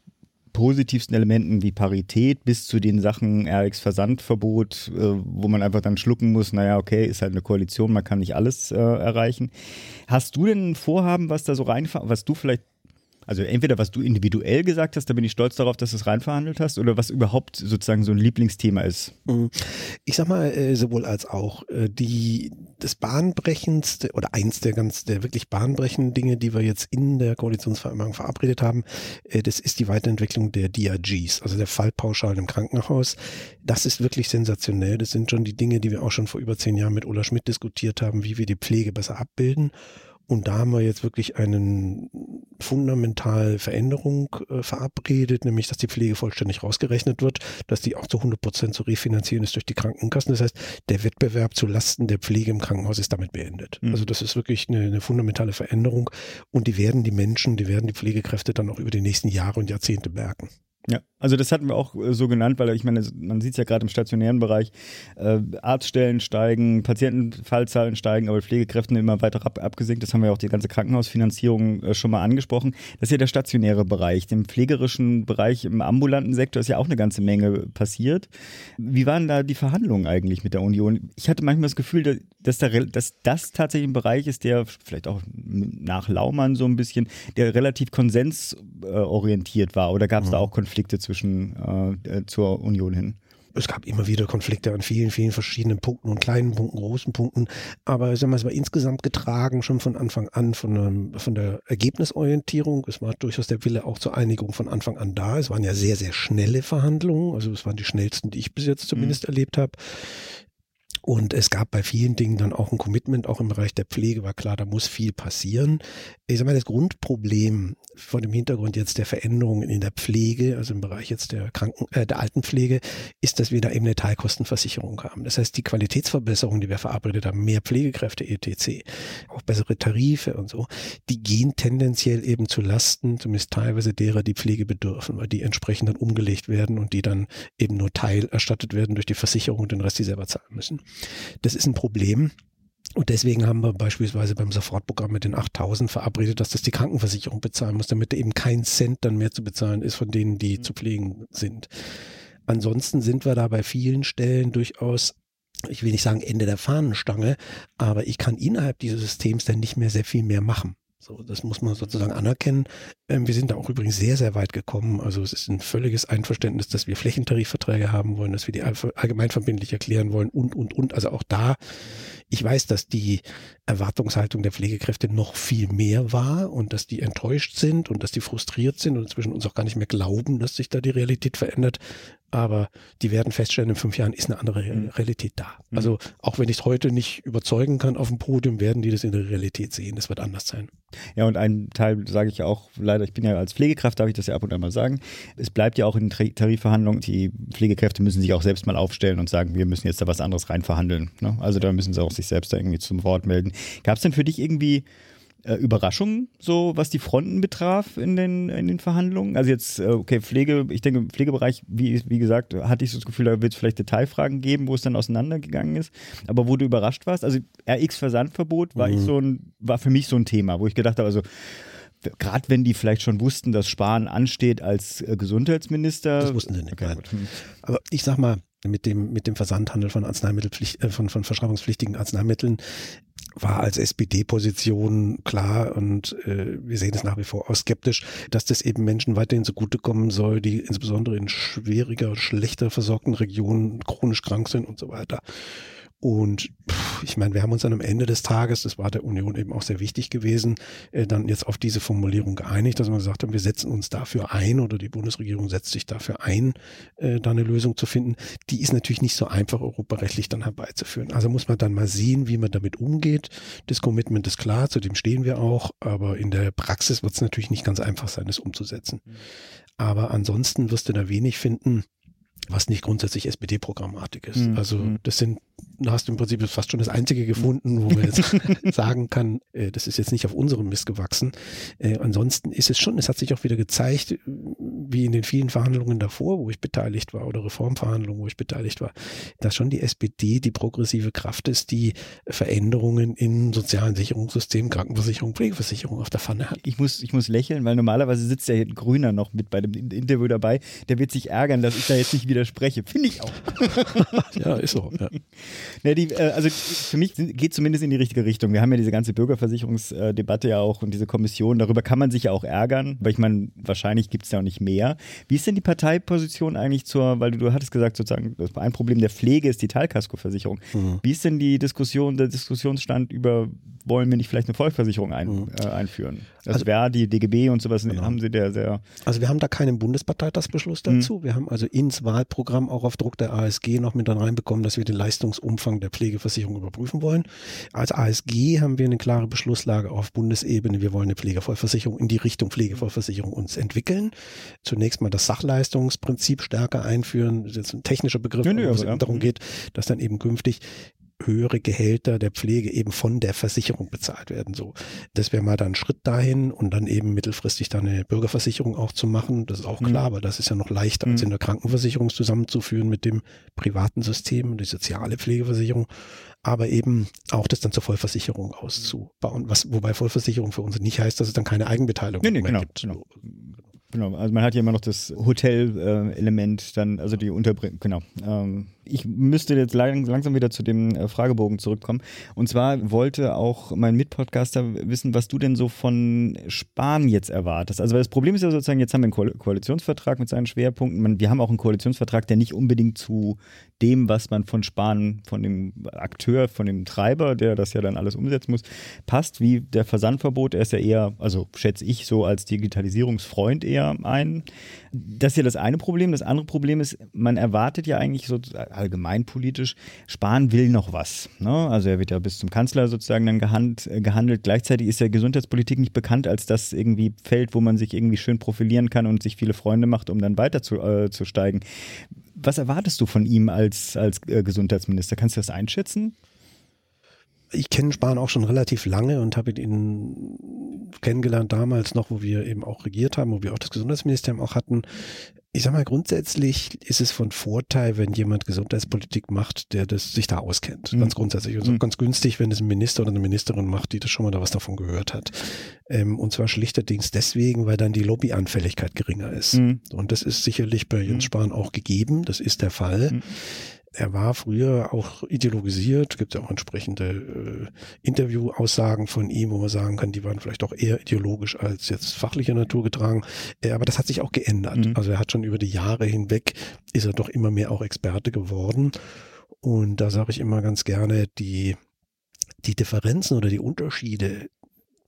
positivsten Elementen wie Parität bis zu den Sachen RX-Versandverbot, äh, wo man einfach dann schlucken muss, naja, okay, ist halt eine Koalition, man kann nicht alles äh, erreichen. Hast du denn ein Vorhaben, was da so reinfahrt, was du vielleicht also entweder was du individuell gesagt hast, da bin ich stolz darauf, dass du es reinverhandelt hast, oder was überhaupt sozusagen so ein Lieblingsthema ist. Mhm. Ich sag mal äh, sowohl als auch. Äh, die das bahnbrechendste oder eins der ganz der wirklich bahnbrechenden Dinge, die wir jetzt in der Koalitionsvereinbarung verabredet haben, äh, das ist die Weiterentwicklung der DRGs, also der Fallpauschalen im Krankenhaus. Das ist wirklich sensationell. Das sind schon die Dinge, die wir auch schon vor über zehn Jahren mit Ulla Schmidt diskutiert haben, wie wir die Pflege besser abbilden. Und da haben wir jetzt wirklich eine fundamentale Veränderung äh, verabredet, nämlich dass die Pflege vollständig rausgerechnet wird, dass die auch zu 100 Prozent zu refinanzieren ist durch die Krankenkassen. Das heißt, der Wettbewerb zu Lasten der Pflege im Krankenhaus ist damit beendet. Mhm. Also das ist wirklich eine, eine fundamentale Veränderung und die werden die Menschen, die werden die Pflegekräfte dann auch über die nächsten Jahre und Jahrzehnte merken. Ja, also das hatten wir auch äh, so genannt, weil ich meine, man sieht es ja gerade im stationären Bereich, äh, Arztstellen steigen, Patientenfallzahlen steigen, aber Pflegekräfte immer weiter ab, abgesinkt. Das haben wir ja auch die ganze Krankenhausfinanzierung äh, schon mal angesprochen. Das ist ja der stationäre Bereich. Im pflegerischen Bereich, im ambulanten Sektor ist ja auch eine ganze Menge passiert. Wie waren da die Verhandlungen eigentlich mit der Union? Ich hatte manchmal das Gefühl, dass, da, dass das tatsächlich ein Bereich ist, der vielleicht auch nach Laumann so ein bisschen, der relativ konsensorientiert war. Oder gab es mhm. da auch Konflikte? Konflikte zwischen äh, äh, zur Union hin? es gab immer wieder Konflikte an vielen, vielen verschiedenen Punkten und kleinen Punkten, großen Punkten. Aber sagen wir, es war insgesamt getragen schon von Anfang an von, einem, von der Ergebnisorientierung. Es war durchaus der Wille auch zur Einigung von Anfang an da. Es waren ja sehr, sehr schnelle Verhandlungen. Also es waren die schnellsten, die ich bis jetzt zumindest mhm. erlebt habe. Und es gab bei vielen Dingen dann auch ein Commitment, auch im Bereich der Pflege war klar, da muss viel passieren. Ich sage mal, das Grundproblem vor dem Hintergrund jetzt der Veränderungen in der Pflege, also im Bereich jetzt der Kranken, äh, der Altenpflege, ist, dass wir da eben eine Teilkostenversicherung haben. Das heißt, die Qualitätsverbesserungen, die wir verabredet haben, mehr Pflegekräfte etc., auch bessere Tarife und so, die gehen tendenziell eben zu Lasten, zumindest teilweise derer, die Pflege bedürfen, weil die entsprechend dann umgelegt werden und die dann eben nur teilerstattet werden durch die Versicherung und den Rest die selber zahlen müssen. Das ist ein Problem. Und deswegen haben wir beispielsweise beim Sofortprogramm mit den 8000 verabredet, dass das die Krankenversicherung bezahlen muss, damit eben kein Cent dann mehr zu bezahlen ist von denen, die mhm. zu pflegen sind. Ansonsten sind wir da bei vielen Stellen durchaus ich will nicht sagen Ende der Fahnenstange, aber ich kann innerhalb dieses Systems dann nicht mehr sehr viel mehr machen. So, das muss man sozusagen anerkennen. Ähm, wir sind da auch übrigens sehr, sehr weit gekommen. Also es ist ein völliges Einverständnis, dass wir Flächentarifverträge haben wollen, dass wir die allgemeinverbindlich erklären wollen und, und, und. Also auch da, ich weiß, dass die Erwartungshaltung der Pflegekräfte noch viel mehr war und dass die enttäuscht sind und dass die frustriert sind und inzwischen uns auch gar nicht mehr glauben, dass sich da die Realität verändert aber die werden feststellen, in fünf Jahren ist eine andere mhm. Realität da. Mhm. Also auch wenn ich es heute nicht überzeugen kann auf dem Podium, werden die das in der Realität sehen. Das wird anders sein. Ja, und ein Teil sage ich ja auch, leider, ich bin ja als Pflegekraft, darf ich das ja ab und an mal sagen. Es bleibt ja auch in Tarifverhandlungen, die Pflegekräfte müssen sich auch selbst mal aufstellen und sagen, wir müssen jetzt da was anderes reinverhandeln. Ne? Also da müssen sie auch sich selbst da irgendwie zum Wort melden. Gab es denn für dich irgendwie äh, Überraschungen, so was die Fronten betraf in den, in den Verhandlungen? Also jetzt, äh, okay, Pflege, ich denke, Pflegebereich, wie, wie gesagt, hatte ich so das Gefühl, da wird es vielleicht Detailfragen geben, wo es dann auseinandergegangen ist. Aber wo du überrascht warst, also RX-Versandverbot war mhm. ich so ein, war für mich so ein Thema, wo ich gedacht habe, also gerade wenn die vielleicht schon wussten, dass Spahn ansteht als äh, Gesundheitsminister. Das wussten sie nicht. Okay, Aber ich sag mal, mit dem, mit dem Versandhandel von Arzneimittelpflicht, äh, von, von verschreibungspflichtigen Arzneimitteln war als SPD-Position klar und äh, wir sehen es nach wie vor auch skeptisch, dass das eben Menschen weiterhin zugutekommen soll, die insbesondere in schwieriger, schlechter versorgten Regionen chronisch krank sind und so weiter. Und pff, ich meine, wir haben uns dann am Ende des Tages, das war der Union eben auch sehr wichtig gewesen, äh, dann jetzt auf diese Formulierung geeinigt, dass wir gesagt haben, wir setzen uns dafür ein oder die Bundesregierung setzt sich dafür ein, äh, da eine Lösung zu finden. Die ist natürlich nicht so einfach europarechtlich dann herbeizuführen. Also muss man dann mal sehen, wie man damit umgeht. Das Commitment ist klar, zu dem stehen wir auch, aber in der Praxis wird es natürlich nicht ganz einfach sein, das umzusetzen. Mhm. Aber ansonsten wirst du da wenig finden, was nicht grundsätzlich SPD-Programmatik ist. Mhm. Also mhm. das sind du hast im Prinzip fast schon das einzige gefunden, wo man jetzt sagen kann, äh, das ist jetzt nicht auf unserem Mist gewachsen. Äh, ansonsten ist es schon, es hat sich auch wieder gezeigt, wie in den vielen Verhandlungen davor, wo ich beteiligt war, oder Reformverhandlungen, wo ich beteiligt war, dass schon die SPD die progressive Kraft ist, die Veränderungen in sozialen Sicherungssystemen, Krankenversicherung, Pflegeversicherung auf der Pfanne hat. Ich muss, ich muss lächeln, weil normalerweise sitzt ja ein Grüner noch mit bei dem Interview dabei. Der wird sich ärgern, dass ich da jetzt nicht widerspreche. Finde ich auch. ja, ist so. Ja. Ja, die, äh, also für mich geht zumindest in die richtige Richtung. Wir haben ja diese ganze Bürgerversicherungsdebatte ja auch und diese Kommission. Darüber kann man sich ja auch ärgern, weil ich meine, wahrscheinlich gibt es ja auch nicht mehr. Wie ist denn die Parteiposition eigentlich zur, weil du, du hattest gesagt, sozusagen, ein Problem der Pflege ist die Teilkaskoversicherung. Mhm. Wie ist denn die Diskussion, der Diskussionsstand über wollen wir nicht vielleicht eine Vollversicherung ein, Mhm. äh, einführen? Also, Also- Verdi, DGB und sowas Genau. haben sie der sehr. Also wir haben da keinen Bundesparteitagsbeschluss Mhm. dazu. Wir haben also ins Wahlprogramm auch auf Druck der ASG noch mit dann reinbekommen, dass wir den Leistungsumfang der Pflegeversicherung überprüfen wollen. Als ASG haben wir eine klare Beschlusslage auf Bundesebene. Wir wollen eine Pflegevollversicherung in die Richtung Pflegevollversicherung uns entwickeln. Zunächst mal das Sachleistungsprinzip stärker einführen. Das ist ein technischer Begriff, Nö, nö, aber ja. darum Mhm. geht, dass dann eben künftig höhere Gehälter der Pflege eben von der Versicherung bezahlt werden. So, das wäre mal dann ein Schritt dahin und dann eben mittelfristig dann eine Bürgerversicherung auch zu machen. Das ist auch Mhm. klar, aber das ist ja noch leichter als Mhm. in der Krankenversicherung zusammenzuführen mit dem privaten System, die soziale Pflegeversicherung, aber eben auch das dann zur Vollversicherung auszubauen. Was, wobei Vollversicherung für uns nicht heißt, dass es dann keine Eigenbeteiligung Nee, nee, mehr genau, gibt. genau. Genau, also man hat ja immer noch das Hotel-Element, dann, also die Unterbringung, genau. Ähm, ich müsste jetzt lang, langsam wieder zu dem äh, Fragebogen zurückkommen. Und zwar wollte auch mein Mitpodcaster wissen, was du denn so von Spahn jetzt erwartest. Also weil das Problem ist ja sozusagen, jetzt haben wir einen Ko Koalitionsvertrag mit seinen Schwerpunkten. Man, wir haben auch einen Koalitionsvertrag, der nicht unbedingt zu dem, was man von Spahn, von dem Akteur, von dem Treiber, der das ja dann alles umsetzen muss, passt, wie der Versandverbot. Er ist ja eher, also schätze ich so als Digitalisierungsfreund eher ein. Das ist ja das eine Problem. Das andere Problem ist, man erwartet ja eigentlich so allgemeinpolitisch, Spahn will noch was. Ne? Also er wird ja bis zum Kanzler sozusagen dann gehand, äh, gehandelt. Gleichzeitig ist ja Gesundheitspolitik nicht bekannt als das irgendwie Feld, wo man sich irgendwie schön profilieren kann und sich viele Freunde macht, um dann weiter zu, äh, zu steigen. Was erwartest du von ihm als, als äh, Gesundheitsminister? Kannst du das einschätzen? ich kenne Spahn auch schon relativ lange und habe ihn kennengelernt damals noch, wo wir eben auch regiert haben, wo wir auch das Gesundheitsministerium auch hatten. Ich sag mal, grundsätzlich ist es von Vorteil, wenn jemand Gesundheitspolitik macht, der das sich da auskennt. Mhm. Ganz grundsätzlich. Und Mhm. ganz günstig, wenn es ein Minister oder eine Ministerin macht, die das schon mal da was davon gehört hat. Ähm, und zwar schlichterdings deswegen, weil dann die Lobbyanfälligkeit geringer ist. Mhm. Und das ist sicherlich bei Jens Mhm. Spahn auch gegeben. Das ist der Fall. Er war früher auch ideologisiert. Gibt ja auch entsprechende äh, Interviewaussagen von ihm, wo man sagen kann, die waren vielleicht auch eher ideologisch als jetzt fachlicher Natur getragen. Äh, aber das hat sich auch geändert. Mhm. Also er hat schon über die Jahre hinweg ist er doch immer mehr auch Experte geworden. Und da sage ich immer ganz gerne, die die Differenzen oder die Unterschiede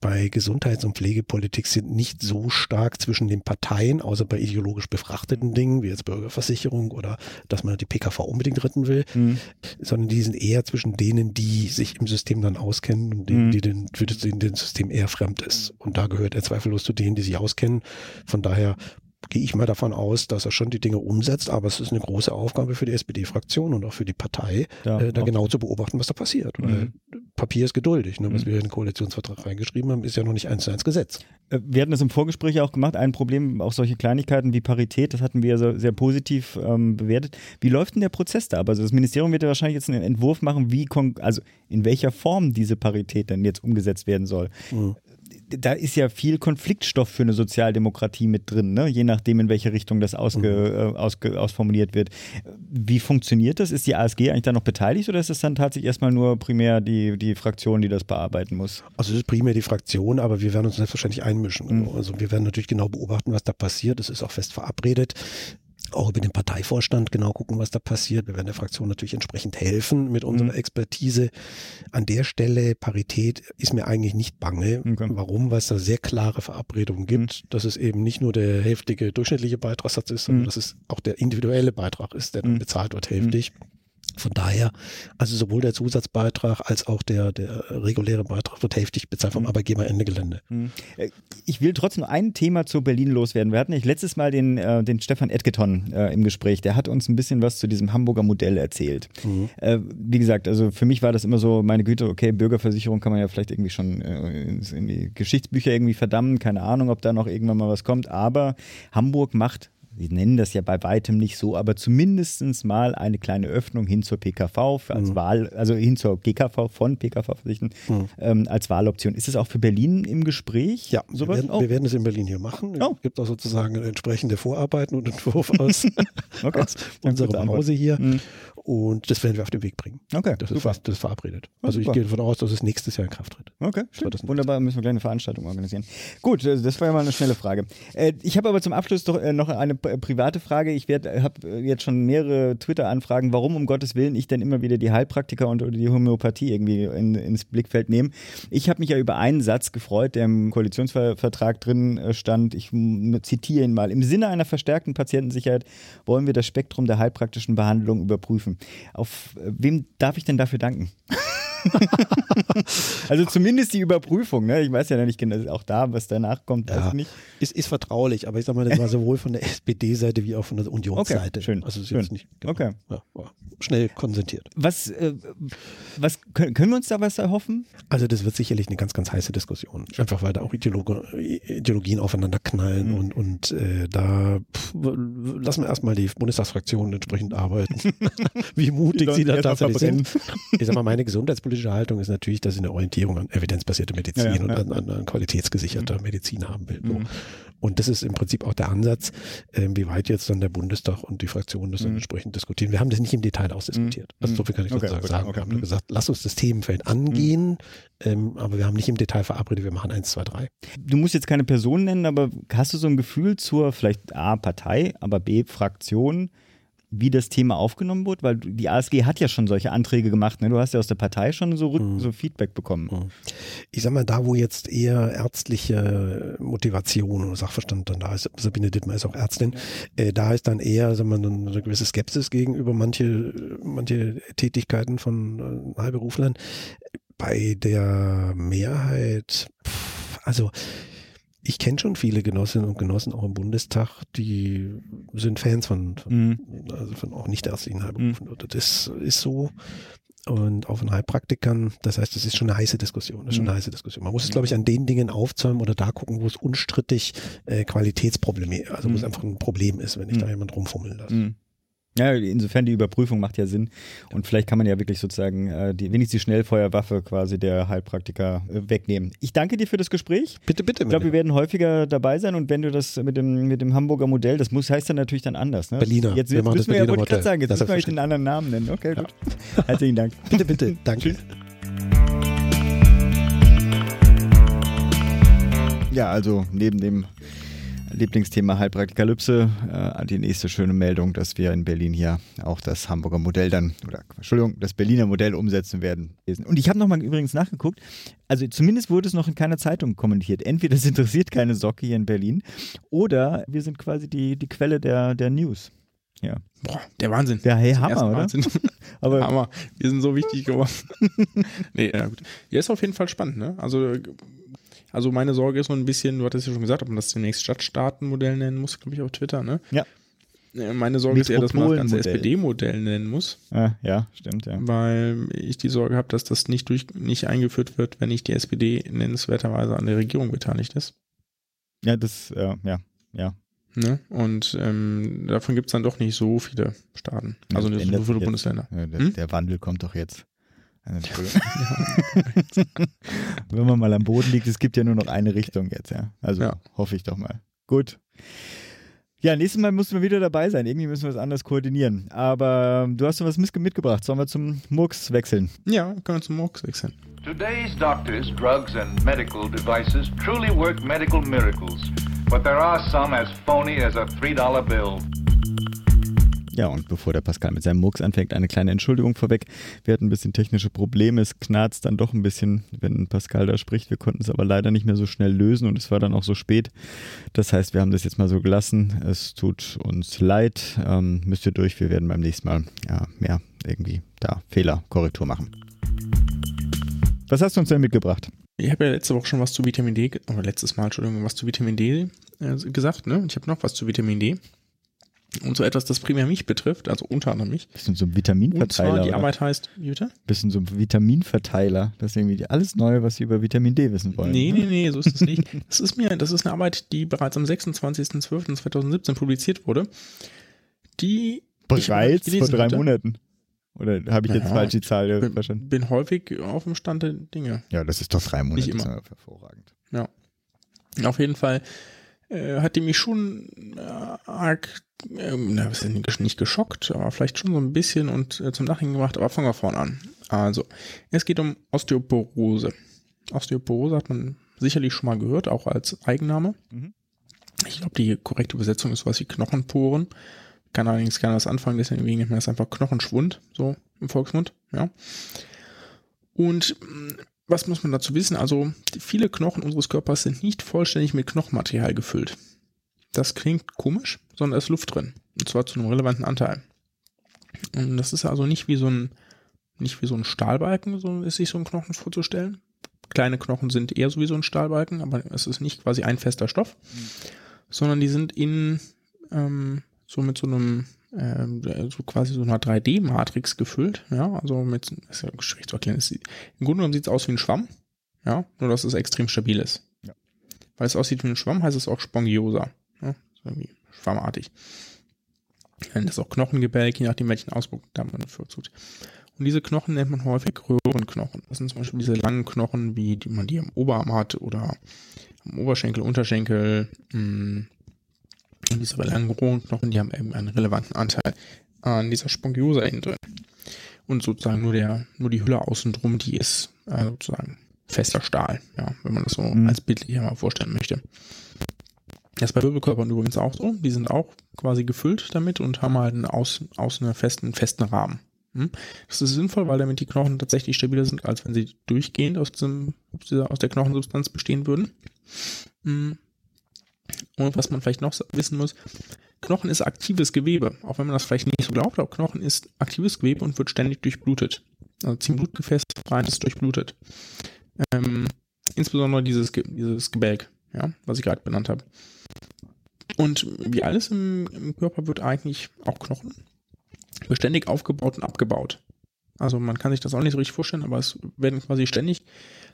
bei Gesundheits- und Pflegepolitik sind nicht so stark zwischen den Parteien, außer bei ideologisch befrachteten Dingen, wie jetzt Bürgerversicherung oder dass man die PKV unbedingt retten will, Mhm. sondern die sind eher zwischen denen, die sich im System dann auskennen und denen, Mhm. die den, für denen das System eher fremd ist. Und da gehört er zweifellos zu denen, die sich auskennen. Von daher gehe ich mal davon aus, dass er schon die Dinge umsetzt, aber es ist eine große Aufgabe für die SPD-Fraktion und auch für die Partei, Ja, äh, da genau zu beobachten, was da passiert. Weil Mhm. Papier ist geduldig. Ne? Was Mhm. wir in den Koalitionsvertrag reingeschrieben haben, ist ja noch nicht eins zu eins Gesetz. Äh, Wir hatten das im Vorgespräch auch gemacht. Ein Problem, auch solche Kleinigkeiten wie Parität, das hatten wir ja so, sehr positiv ähm, bewertet. Wie läuft denn der Prozess da? ab? Also das Ministerium wird ja wahrscheinlich jetzt einen Entwurf machen, wie, also in welcher Form diese Parität denn jetzt umgesetzt werden soll. Mhm. Da ist ja viel Konfliktstoff für eine Sozialdemokratie mit drin, ne? je nachdem, in welche Richtung das ausge, äh, ausge, ausformuliert wird. Wie funktioniert das? Ist die ASG eigentlich da noch beteiligt oder ist es dann tatsächlich erstmal nur primär die, die Fraktion, die das bearbeiten muss? Also es ist primär die Fraktion, aber wir werden uns selbstverständlich einmischen. Mhm. Also wir werden natürlich genau beobachten, was da passiert. Es ist auch fest verabredet. Auch über den Parteivorstand genau gucken, was da passiert. Wir werden der Fraktion natürlich entsprechend helfen mit unserer Mhm. Expertise. An der Stelle Parität ist mir eigentlich nicht bange. Okay. Warum? Weil es da sehr klare Verabredungen gibt, dass es eben nicht nur der hälftige durchschnittliche Beitragssatz ist, sondern Mhm. dass es auch der individuelle Beitrag ist, der dann Mhm. bezahlt wird, hälftig. Von daher, also sowohl der Zusatzbeitrag als auch der, der reguläre Beitrag wird hälftig bezahlt vom Mhm. Arbeitgeber Ende Gelände. Äh, Ich will trotzdem ein Thema zu Berlin loswerden. Wir hatten nicht letztes Mal den, äh, den Stefan Edgeton äh, im Gespräch. Der hat uns ein bisschen was zu diesem Hamburger Modell erzählt. Mhm. Äh, wie gesagt, also für mich war das immer so, meine Güte, okay, Bürgerversicherung kann man ja vielleicht irgendwie schon äh, in die Geschichtsbücher irgendwie verdammen. Keine Ahnung, ob da noch irgendwann mal was kommt. Aber Hamburg macht Sie nennen das ja bei weitem nicht so, aber zumindestens mal eine kleine Öffnung hin zur PKV als Mhm. Wahl, also hin zur GKV von PKV-Versicherten Mhm. ähm, als Wahloption. Ist es auch für Berlin im Gespräch? Ja, wir sowas? werden, Oh, wir werden es in Berlin hier machen. Oh. Es gibt auch sozusagen entsprechende Vorarbeiten und Entwurf aus, okay. aus unserem. Hause hier. Mhm. Und das werden wir auf den Weg bringen. Okay, Das ist, fast, das ist verabredet. Ja, Also ich super. gehe davon aus, dass es nächstes Jahr in Kraft tritt. Okay, wunderbar, müssen wir gleich eine Veranstaltung organisieren. Gut, äh, das war ja mal eine schnelle Frage. Äh, Ich habe aber zum Abschluss doch äh, noch eine private Frage. Ich habe jetzt schon mehrere Twitter-Anfragen, warum um Gottes Willen ich denn immer wieder die Heilpraktiker und die Homöopathie irgendwie in, ins Blickfeld nehme. Ich habe mich ja über einen Satz gefreut, der im Koalitionsvertrag drin äh, stand. Ich zitiere ihn mal. Im Sinne einer verstärkten Patientensicherheit wollen wir das Spektrum der heilpraktischen Behandlung überprüfen. Auf äh, wem darf ich denn dafür danken? also zumindest die Überprüfung, ne? Ich weiß ja nicht genau, auch da, was danach kommt, ja, nicht. Ist, ist vertraulich, aber ich sag mal, das war sowohl von der SPD-Seite wie auch von der Unionsseite. Okay, schön. Also ist schön. jetzt nicht genau, okay. Ja, schnell konsentiert. Was, äh, was können, wir uns da was erhoffen? Also das wird sicherlich eine ganz, ganz heiße Diskussion. Einfach weil da auch Ideologe, Ideologien aufeinander knallen mhm. und, und äh, da pff, lassen wir erstmal die Bundestagsfraktion entsprechend arbeiten. wie mutig sie da tatsächlich sind. Ich sag mal, meine gesundheitspolitische Haltung ist natürlich, dass ich eine Orientierung an evidenzbasierte Medizin ja, ja, und an, an, an qualitätsgesicherter mhm. Medizin haben will. So. Mhm. Und das ist im Prinzip auch der Ansatz, äh, wie weit jetzt dann der Bundestag und die Fraktionen das dann mhm. entsprechend diskutieren. Wir haben das nicht im Detail ausdiskutiert. Mhm. Also so viel kann ich okay, sozusagen sagen. Okay. Wir haben nur gesagt, lass uns das Themenfeld angehen, mhm. ähm, aber wir haben nicht im Detail verabredet, wir machen eins, zwei, drei. Du musst jetzt keine Person nennen, aber hast du so ein Gefühl zur vielleicht A, Partei, aber B, Fraktion, wie das Thema aufgenommen wird? Weil die ASG hat ja schon solche Anträge gemacht. Ne? Du hast ja aus der Partei schon so, mhm. so Feedback bekommen. Mhm. Ich sag mal, da wo jetzt eher ärztliche Motivation oder Sachverstand dann da ist, Sabine Dittmer ist auch Ärztin, ja. äh, da ist dann eher sag mal, eine gewisse Skepsis gegenüber manche, manche Tätigkeiten von äh, Heilberuflern. Bei der Mehrheit, pff, also ich kenne schon viele Genossinnen und Genossen auch im Bundestag, die sind Fans von, von, mhm. also von auch nicht ärztlichen Heilberufen. Mhm. Das ist so. Und auch von Heilpraktikern. Das heißt, das ist schon eine heiße Diskussion. Das ist schon eine mhm. heiße Diskussion. Man muss es, glaube ich, an den Dingen aufzäumen oder da gucken, wo es unstrittig äh, Qualitätsprobleme, also wo es mhm. einfach ein Problem ist, wenn ich da mhm. jemand rumfummeln lasse. Ja, insofern die Überprüfung macht ja Sinn. Und vielleicht kann man ja wirklich sozusagen äh, die, wenigstens die Schnellfeuerwaffe quasi der Heilpraktiker äh, wegnehmen. Ich danke dir für das Gespräch. Bitte, bitte. Ich glaube, wir werden häufiger dabei sein und wenn du das mit dem, mit dem Hamburger Modell, das muss, heißt dann natürlich dann anders. Ne? Berliner. Jetzt, jetzt müssen wir ja, wollte gerade sagen, jetzt das müssen wir euch den anderen Namen nennen. Okay, ja. gut. Herzlichen Dank. Bitte, bitte. Danke. Tschüss. Ja, also neben dem Lieblingsthema Heilpraktikalypse. Äh, die nächste schöne Meldung, dass wir in Berlin hier auch das Hamburger Modell dann, oder Entschuldigung, das Berliner Modell umsetzen werden. Und ich habe nochmal übrigens nachgeguckt, also zumindest wurde es noch in keiner Zeitung kommentiert. Entweder es interessiert keine Socke hier in Berlin oder wir sind quasi die, die Quelle der, der News. Ja. Boah, der Wahnsinn. Der hey, Hammer, oder? Wahnsinn. Aber Hammer. Wir sind so wichtig geworden. nee, ja gut. Ja, ist auf jeden Fall spannend, ne? Also also meine Sorge ist so ein bisschen, du hattest ja schon gesagt, ob man das demnächst Stadtstaatenmodell nennen muss, glaube ich, auf Twitter, ne? Ja. Äh, meine Sorge ist eher, dass man das ganze SPD-Modell nennen muss. Ah, ja, stimmt, ja. Weil ich die Sorge habe, dass das nicht durch nicht eingeführt wird, wenn nicht die SPD nennenswerterweise an der Regierung beteiligt ist. Ja, das, äh, ja, ja. Ne? Und ähm, davon gibt es dann doch nicht so viele Staaten. Also nicht so viele Bundesländer. Ja, der, hm? der Wandel kommt doch jetzt. Wenn man mal am Boden liegt, es gibt ja nur noch eine Richtung jetzt, ja. Also ja. hoffe ich doch mal. Gut. Ja, nächstes Mal müssen wir wieder dabei sein. Irgendwie müssen wir es anders koordinieren. Aber ähm, du hast noch was mitgebracht. Sollen wir zum Murks wechseln? Ja, können wir zum Murks wechseln. Today's doctors, drugs and medical devices truly work medical miracles. But there are some as phony as a $3 bill. Ja, und bevor der Pascal mit seinem Murks anfängt, eine kleine Entschuldigung vorweg. Wir hatten ein bisschen technische Probleme. Es knarzt dann doch ein bisschen, wenn Pascal da spricht. Wir konnten es aber leider nicht mehr so schnell lösen und es war dann auch so spät. Das heißt, wir haben das jetzt mal so gelassen. Es tut uns leid. Ähm, müsst ihr durch. Wir werden beim nächsten Mal ja, mehr irgendwie da Fehlerkorrektur machen. Was hast du uns denn mitgebracht? Ich habe ja letzte Woche schon was zu Vitamin D, oder letztes Mal, Entschuldigung, was zu Vitamin D äh, gesagt, ne? Ich habe noch was zu Vitamin D. Und so etwas, das primär mich betrifft, also unter anderem mich. Bisschen so ein Vitaminverteiler. Und zwar die Arbeit heißt, wie bitte? Bisschen so ein Vitaminverteiler. Das ist irgendwie alles Neue, was Sie über Vitamin D wissen wollen. Nee, nee, nee, so ist es nicht. Das ist mir, das ist eine Arbeit, die bereits am 26.12.2017 publiziert wurde. Die. Bereits vor drei hatte. Monaten. Oder habe ich jetzt ja, falsch die Zahl bin, verstanden? Bin häufig auf dem Stand der Dinge. Ja, das ist doch drei Monate. Nicht immer. hervorragend. Ja. Auf jeden Fall äh, hat die mich schon äh, arg, na, was ist nicht geschockt, aber vielleicht schon so ein bisschen und äh, zum Nachhinein gemacht, aber fangen wir vorne an. Also, es geht um Osteoporose. Osteoporose hat man sicherlich schon mal gehört, auch als Eigenname. Mhm. Ich glaube, die korrekte Übersetzung ist sowas wie Knochenporen. Kann allerdings keiner das anfangen, deswegen nennt man das einfach Knochenschwund, so im Volksmund, ja. Und mh, was muss man dazu wissen? Also, viele Knochen unseres Körpers sind nicht vollständig mit Knochenmaterial gefüllt. Das klingt komisch, sondern es ist Luft drin. Und zwar zu einem relevanten Anteil. Und das ist also nicht wie so ein, nicht wie so ein Stahlbalken, so ist sich so ein Knochen vorzustellen. Kleine Knochen sind eher so wie so ein Stahlbalken, aber es ist nicht quasi ein fester Stoff, sondern die sind in, ähm, so mit so einem, ähm, so quasi so einer 3D-Matrix gefüllt, ja, also mit, ist ja schwierig zu erklären, sieht, im Grunde genommen sieht es aus wie ein Schwamm, ja, nur dass es extrem stabil ist. Ja. Weil es aussieht wie ein Schwamm, heißt es auch Spongiosa, ja, so irgendwie schwammartig. Ist auch Knochengebälk, je nachdem welchen Ausdruck da man bevorzugt. Und diese Knochen nennt man häufig Röhrenknochen. Das sind zum Beispiel diese langen Knochen, wie die man die am Oberarm hat oder am Oberschenkel, Unterschenkel. Mh. Und diese langen Röhrenknochen, die haben eben einen relevanten Anteil an dieser Spongiosa innen drin. Und sozusagen nur der, nur die Hülle außen drum, die ist äh, sozusagen fester Stahl, ja, wenn man das so Mhm. als bildlich mal vorstellen möchte. Das ist bei Wirbelkörpern übrigens auch so. Die sind auch quasi gefüllt damit und haben halt einen aus, aus einer festen, festen Rahmen. Hm? Das ist sinnvoll, weil damit die Knochen tatsächlich stabiler sind, als wenn sie durchgehend aus, dem, aus, der Knochensubstanz bestehen würden. Hm. Und was man vielleicht noch wissen muss, Knochen ist aktives Gewebe, auch wenn man das vielleicht nicht so glaubt, aber Knochen ist aktives Gewebe und wird ständig durchblutet. Also ziehen Blutgefäße rein, ist durchblutet. Ähm, insbesondere dieses, dieses Gebälk, ja, was ich gerade benannt habe. Und wie alles im, im Körper wird eigentlich auch Knochen beständig aufgebaut und abgebaut. Also man kann sich das auch nicht so richtig vorstellen, aber es werden quasi ständig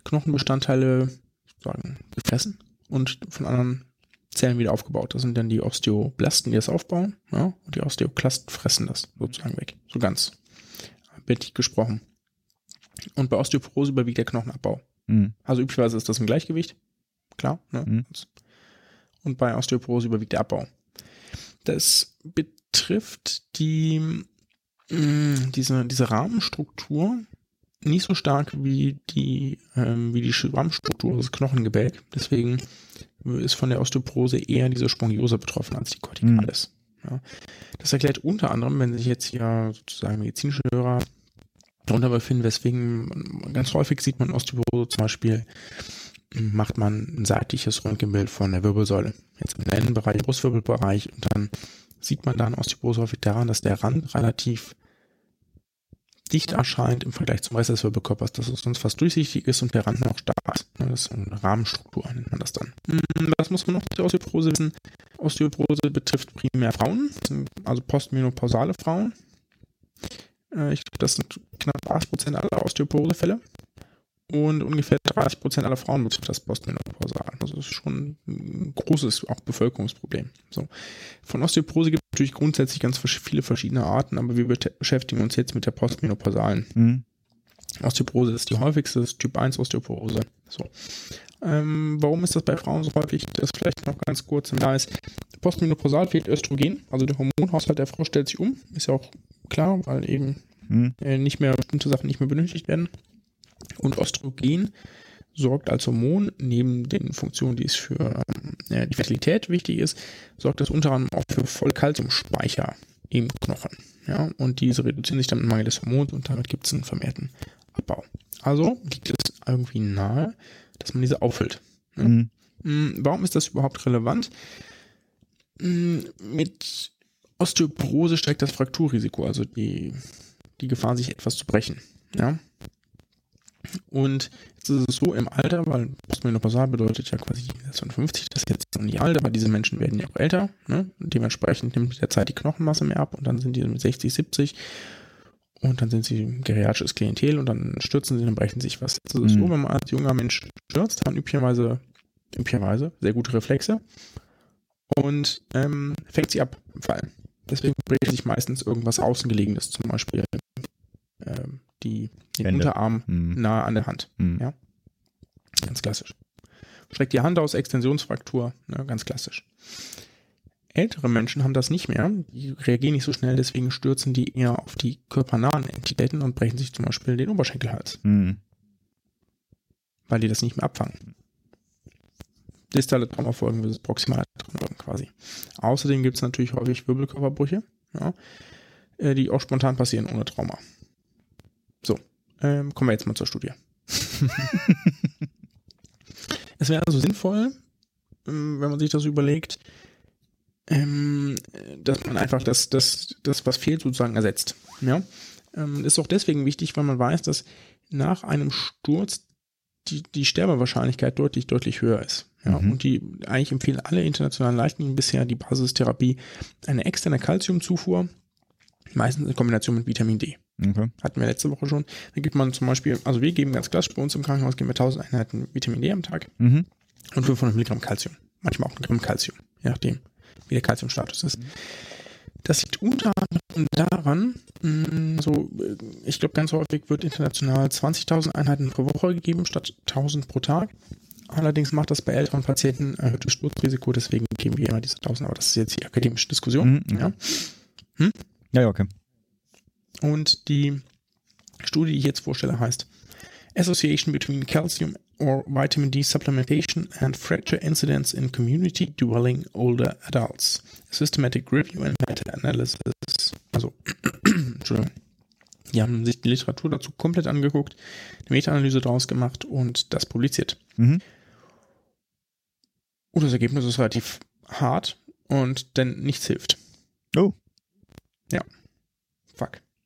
Knochenbestandteile sozusagen gefressen und von anderen Zellen wieder aufgebaut. Das sind dann die Osteoblasten, die das aufbauen, ja, und die Osteoklasten fressen das sozusagen weg. So ganz bildlich gesprochen. Und bei Osteoporose überwiegt der Knochenabbau. Mhm. Also üblicherweise ist das im Gleichgewicht. Klar. Ne? Mhm. Und bei Osteoporose überwiegt der Abbau. Das betrifft die, mh, diese, diese Rahmenstruktur nicht so stark wie die, ähm, wie die Rahmenstruktur des Knochengebälk. Deswegen ist von der Osteoporose eher diese Spongiose betroffen als die Corticalis. Ja. Das erklärt unter anderem, wenn sich jetzt hier sozusagen medizinische Hörer darunter befinden, weswegen ganz häufig sieht man Osteoporose zum Beispiel, macht man ein seitliches Röntgenbild von der Wirbelsäule. Jetzt im Lendenbereich, im Brustwirbelbereich und dann sieht man dann Osteoporose häufig daran, dass der Rand relativ dicht erscheint im Vergleich zum Rest des Wirbelkörpers, dass es sonst fast durchsichtig ist und der Rand noch stark ist. Das ist eine Rahmenstruktur, nennt man das dann. Hm, Was muss man noch zur Osteoporose wissen? Osteoporose betrifft primär Frauen, also postmenopausale Frauen. Äh, Ich glaube, das sind knapp 80% aller Osteoporosefälle. Und ungefähr 30% aller Frauen betrifft das postmenopausal. Also das ist schon ein großes auch Bevölkerungsproblem. So. Von Osteoporose gibt es natürlich grundsätzlich ganz viele verschiedene Arten, aber wir beschäftigen uns jetzt mit der postmenopausalen. Mhm. Osteoporose ist die häufigste, das ist Typ 1 Osteoporose. So. Ähm, warum ist das bei Frauen so häufig? Das vielleicht noch ganz kurz. Da ist postmenopausal fehlt Östrogen, also der Hormonhaushalt der Frau stellt sich um. Ist ja auch klar, weil eben Mhm. äh, nicht mehr bestimmte Sachen nicht mehr benötigt werden. Und Östrogen sorgt als Hormon neben den Funktionen, die es für äh, die Fertilität wichtig ist, sorgt das unter anderem auch für Vollkalziumspeicher im Knochen. Ja, und diese reduzieren sich dann im Mangel des Hormons und damit gibt es einen vermehrten Abbau. Also liegt es irgendwie nahe, dass man diese auffüllt. Ja. Mhm. Mm, Warum ist das überhaupt relevant? Mm, Mit Osteoporose steigt das Frakturrisiko, also die, die Gefahr, sich etwas zu brechen. Ja. Und jetzt ist es so im Alter, weil postmenopausal bedeutet ja quasi 56, das ist jetzt noch nicht alt, aber diese Menschen werden ja auch älter. Ne? Dementsprechend nimmt mit der Zeit die Knochenmasse mehr ab und dann sind die mit 60, 70 und dann sind sie geriatrisches Klientel und dann stürzen sie und brechen sich was. Das ist Mhm. so, wenn man als junger Mensch stürzt, hat man üblicherweise, üblicherweise sehr gute Reflexe und ähm, fängt sie ab im Fall. Deswegen bricht sich meistens irgendwas Außengelegenes, zum Beispiel ähm, die, den Hände. Unterarm Mhm. nahe an der Hand. Mhm. Ja. Ganz klassisch. Streckt die Hand aus, Extensionsfraktur, ne, ganz klassisch. Ältere Menschen haben das nicht mehr, die reagieren nicht so schnell, deswegen stürzen die eher auf die körpernahen Entitäten und brechen sich zum Beispiel den Oberschenkelhals, Mhm. weil die das nicht mehr abfangen. distale Traumafolgen versus proximale Traumafolgen quasi. Außerdem gibt es natürlich häufig Wirbelkörperbrüche, ja, äh, die auch spontan passieren ohne Trauma. Ähm, kommen wir jetzt mal zur Studie. es wäre also sinnvoll, ähm, wenn man sich das überlegt, ähm, dass man einfach das, das, das, was fehlt, sozusagen ersetzt. Ja? Ähm, ist auch deswegen wichtig, weil man weiß, dass nach einem Sturz die, die Sterbewahrscheinlichkeit deutlich, deutlich höher ist. Ja, Mhm. Und die eigentlich empfehlen alle internationalen Leitlinien bisher die Basistherapie eine externe Kalziumzufuhr, meistens in Kombination mit Vitamin D. Okay. Hatten wir letzte Woche schon. Da gibt man zum Beispiel, also wir geben ganz klassisch bei uns im Krankenhaus, geben wir 1000 Einheiten Vitamin D am Tag Mhm. und 500 Milligramm Calcium. Manchmal auch ein Gramm Calcium, je nachdem, wie der Calciumstatus ist. Das liegt unter anderem daran, mh, so, äh, ich glaube, ganz häufig wird international 20.000 Einheiten pro Woche gegeben, statt 1000 pro Tag. Allerdings macht das bei älteren Patienten erhöhtes Sturzrisiko, deswegen geben wir immer diese 1000, aber das ist jetzt die akademische Diskussion. Mhm, Ja. Ja, ja, okay. Und die Studie, die ich jetzt vorstelle, heißt Association between Calcium or Vitamin D Supplementation and Fracture Incidence in Community Dwelling Older Adults. A Systematic Review and Meta-Analysis. Also, Entschuldigung. Die haben sich die Literatur dazu komplett angeguckt, eine Meta-Analyse draus gemacht und das publiziert. Mhm. Und das Ergebnis ist relativ hart und denn nichts hilft. Oh, Fuck.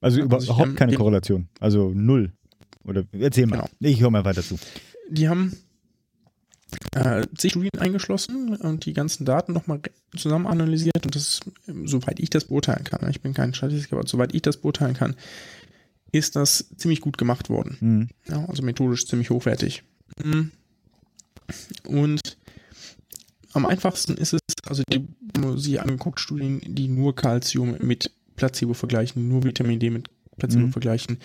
Also Ja, also ich, überhaupt ähm, keine Korrelation. Also null. Oder erzähl mal. Genau. Ich höre mal weiter zu. Die haben äh, zig Studien eingeschlossen und die ganzen Daten nochmal zusammen analysiert und das, soweit ich das beurteilen kann, ich bin kein Statistiker, aber soweit ich das beurteilen kann, ist das ziemlich gut gemacht worden. Mhm. Ja, also methodisch ziemlich hochwertig. Mhm. Und am einfachsten ist es, also die sie angeguckt, Studien, die nur Calcium mit Placebo vergleichen, nur Vitamin D mit Placebo Mhm. vergleichen,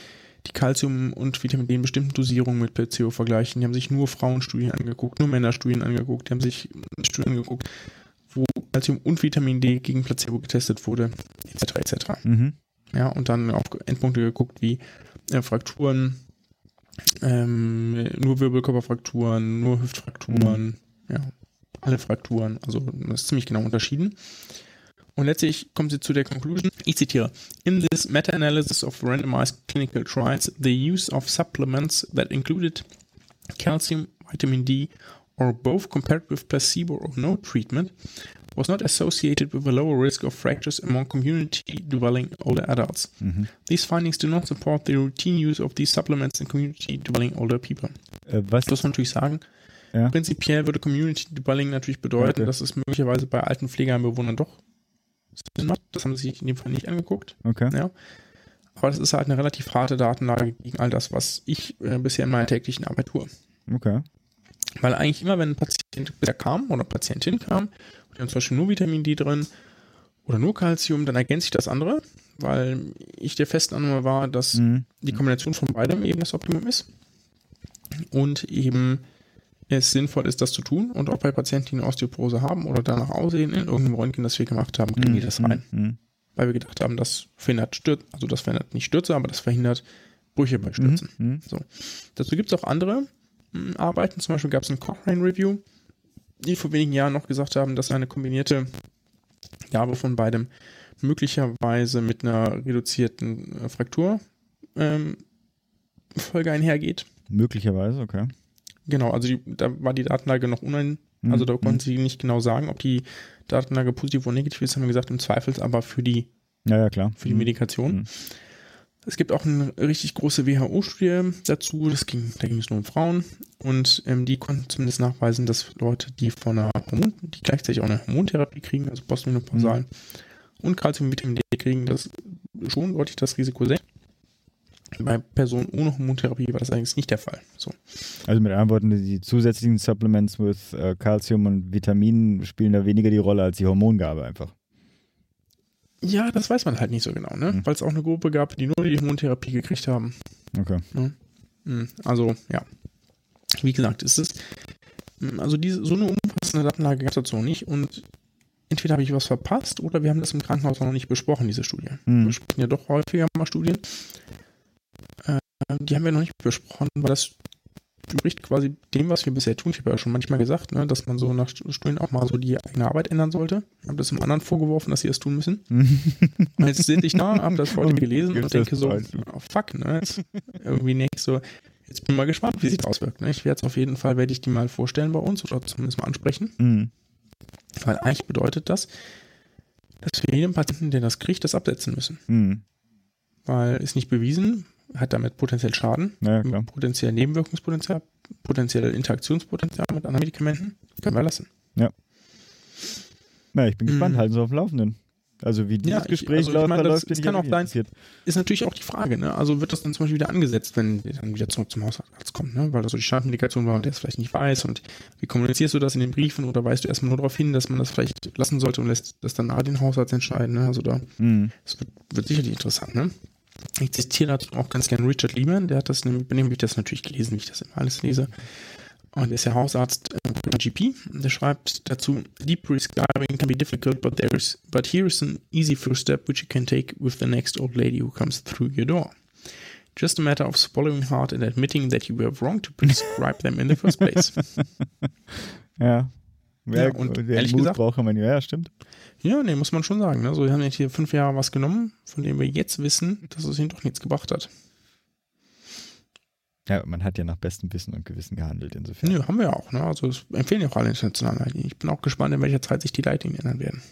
die Calcium und Vitamin D in bestimmten Dosierungen mit Placebo vergleichen. Die haben sich nur Frauenstudien angeguckt, nur Männerstudien angeguckt, die haben sich Studien angeguckt, wo Calcium und Vitamin D gegen Placebo getestet wurde, etc. etc. Mhm. Ja, und dann auf Endpunkte geguckt wie äh, Frakturen, ähm, nur Wirbelkörperfrakturen, nur Hüftfrakturen, ja, alle Frakturen. Also das ist ziemlich genau unterschieden. Und letztlich kommen sie zu der Conclusion, ich zitiere, In this meta-analysis of randomized clinical trials, the use of supplements that included calcium, vitamin D, or both compared with placebo or no treatment was not associated with a lower risk of fractures among community-dwelling older adults. Mhm. These findings do not support the routine use of these supplements in community-dwelling older people. Äh, was? Das muss man natürlich sagen. Ja. Prinzipiell würde Community-Dwelling natürlich bedeuten, Okay. dass es möglicherweise bei alten Pflegeheimbewohnern doch Macht. Das haben sie sich in dem Fall nicht angeguckt. Okay. Ja. Aber das ist halt eine relativ harte Datenlage gegen all das, was ich äh, bisher in meiner täglichen Arbeit tue. Okay. Weil eigentlich immer, wenn ein Patient bisher kam oder Patientin kam, und die haben zum Beispiel nur Vitamin D drin oder nur Calcium, dann ergänzt sich das andere, weil ich der festen Annahme war, dass Mhm. die Kombination von beidem eben das Optimum ist und eben es sinnvoll ist, das zu tun und auch bei Patienten, die eine Osteoporose haben oder danach aussehen, in irgendeinem Röntgen, das wir gemacht haben, kriegen die das rein. Mhm. Weil wir gedacht haben, das verhindert Stürze, also das verhindert nicht Stürze, aber das verhindert Brüche bei Stürzen. Mhm. So. Dazu gibt es auch andere mh, Arbeiten. Zum Beispiel gab es ein Cochrane Review, die vor wenigen Jahren noch gesagt haben, dass eine kombinierte Gabe von beidem möglicherweise mit einer reduzierten äh, Fraktur ähm, Folge einhergeht. Möglicherweise, okay. Genau, also die, da war die Datenlage noch unein, Mhm. also da konnten sie nicht genau sagen, ob die Datenlage positiv oder negativ ist, haben wir gesagt, im Zweifels aber für die Ja, ja, klar. für die Mhm. Medikation. Mhm. Es gibt auch eine richtig große WHO-Studie dazu, das ging, da ging es nur um Frauen und ähm, die konnten zumindest nachweisen, dass Leute, die von einer Hormon, die gleichzeitig auch eine Hormontherapie kriegen, also postmenopausal und Calcium Vitamin D kriegen, das schon deutlich das Risiko senkt. Bei Personen ohne Hormontherapie war das allerdings nicht der Fall. So. Also mit anderen Worten, die zusätzlichen Supplements mit äh, Calcium und Vitaminen spielen da weniger die Rolle als die Hormongabe einfach. Ja, das weiß man halt nicht so genau, ne? Mhm. Weil es auch eine Gruppe gab, die nur die Hormontherapie gekriegt haben. Okay. Mhm. Also, ja. Wie gesagt, ist es. Also, diese, so eine umfassende Datenlage gab es dazu noch nicht und entweder habe ich was verpasst oder wir haben das im Krankenhaus noch nicht besprochen, diese Studie. Mhm. Wir sprechen ja doch häufiger mal Studien. Äh, die haben wir noch nicht besprochen, weil das widerspricht quasi dem, was wir bisher tun. Ich habe ja schon manchmal gesagt, ne, dass man so nach Stunden auch mal so die eigene Arbeit ändern sollte. Ich habe das dem anderen vorgeworfen, dass sie das tun müssen. Und jetzt sitze ich da, habe das heute gelesen und denke so, oh, fuck, ne, jetzt irgendwie nicht so. Jetzt bin ich mal gespannt, wie sich das auswirkt. Ne? Ich werde es auf jeden Fall, werde ich die mal vorstellen bei uns oder zumindest mal ansprechen. Mhm. Weil eigentlich bedeutet das, dass wir jedem Patienten, der das kriegt, das absetzen müssen. Mhm. Weil ist nicht bewiesen, hat damit potenziell Schaden, Ja, potenziell Nebenwirkungspotenzial, potenziell Interaktionspotenzial mit anderen Medikamenten. Können wir lassen. Na, ich bin gespannt, Mhm. halten Sie auf dem Laufenden. Also wie dieses Ja, ich- Gespräch also ich läuft, meine, da das- ich kann ja auch sein-. Ist natürlich auch die Frage, ne? Also wird das dann zum Beispiel wieder angesetzt, wenn der dann wieder zurück zum Hausarzt kommt, ne? Weil das so die Schadmedikation war und der es vielleicht nicht weiß und wie kommunizierst du das in den Briefen oder weißt du erstmal nur darauf hin, dass man das vielleicht lassen sollte und lässt das dann den Hausarzt entscheiden, ne? Also da Mhm. Das wird, wird sicherlich interessant, ne? Ich zitiere dazu auch ganz gerne Richard Lehman, der hat das, nämlich- das natürlich gelesen, wie ich das immer alles lese. Und ist ja Hausarzt äh, GP. Der schreibt dazu, Deep prescribing can be difficult, but there's but here's an easy first step which you can take with the next old lady who comes through your door. Just a matter of swallowing hard and admitting that you were wrong to prescribe them in the first place. Ja. Ja, Ja, und ehrlich Mut gesagt- braucht man ja, ja, stimmt. Ja, nee, muss man schon sagen. Ne? So, wir haben jetzt hier fünf Jahre was genommen, von dem wir jetzt wissen, dass es ihnen doch nichts gebracht hat. Ja, man hat ja nach bestem Wissen und Gewissen gehandelt, insofern. Nö, haben wir ja auch. Ne? Also das empfehlen ja auch alle internationalen Leitlinien. Ich bin auch gespannt, in welcher Zeit sich die Leitlinien ändern werden.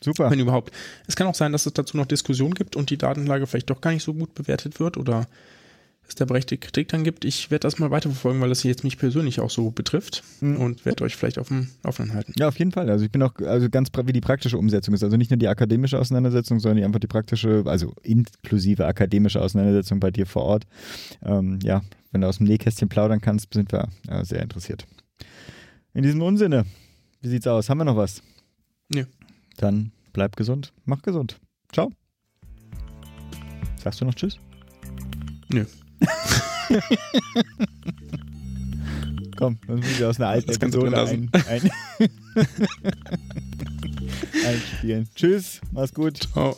Super. Wenn überhaupt. Es kann auch sein, dass es dazu noch Diskussionen gibt und die Datenlage vielleicht doch gar nicht so gut bewertet wird oder es da berechtigte Kritik dann gibt. Ich werde das mal weiterverfolgen, weil das jetzt mich persönlich auch so betrifft Mhm. und werde euch vielleicht auf dem Laufenden halten. Ja, auf jeden Fall. Also ich bin auch, also ganz wie die praktische Umsetzung ist. Also nicht nur die akademische Auseinandersetzung, sondern die- einfach die praktische, also inklusive akademische Auseinandersetzung bei dir vor Ort. Ähm, ja, wenn du aus dem Nähkästchen plaudern kannst, sind wir äh, sehr interessiert. In diesem Unsinne, wie sieht's aus? Haben wir noch was? Nö. Dann bleib gesund, mach gesund. Ciao. Sagst du noch Tschüss? Nö. Komm, dann müssen wir aus einer alten Das Episode ein, ein einspielen. Tschüss, mach's gut. Ciao.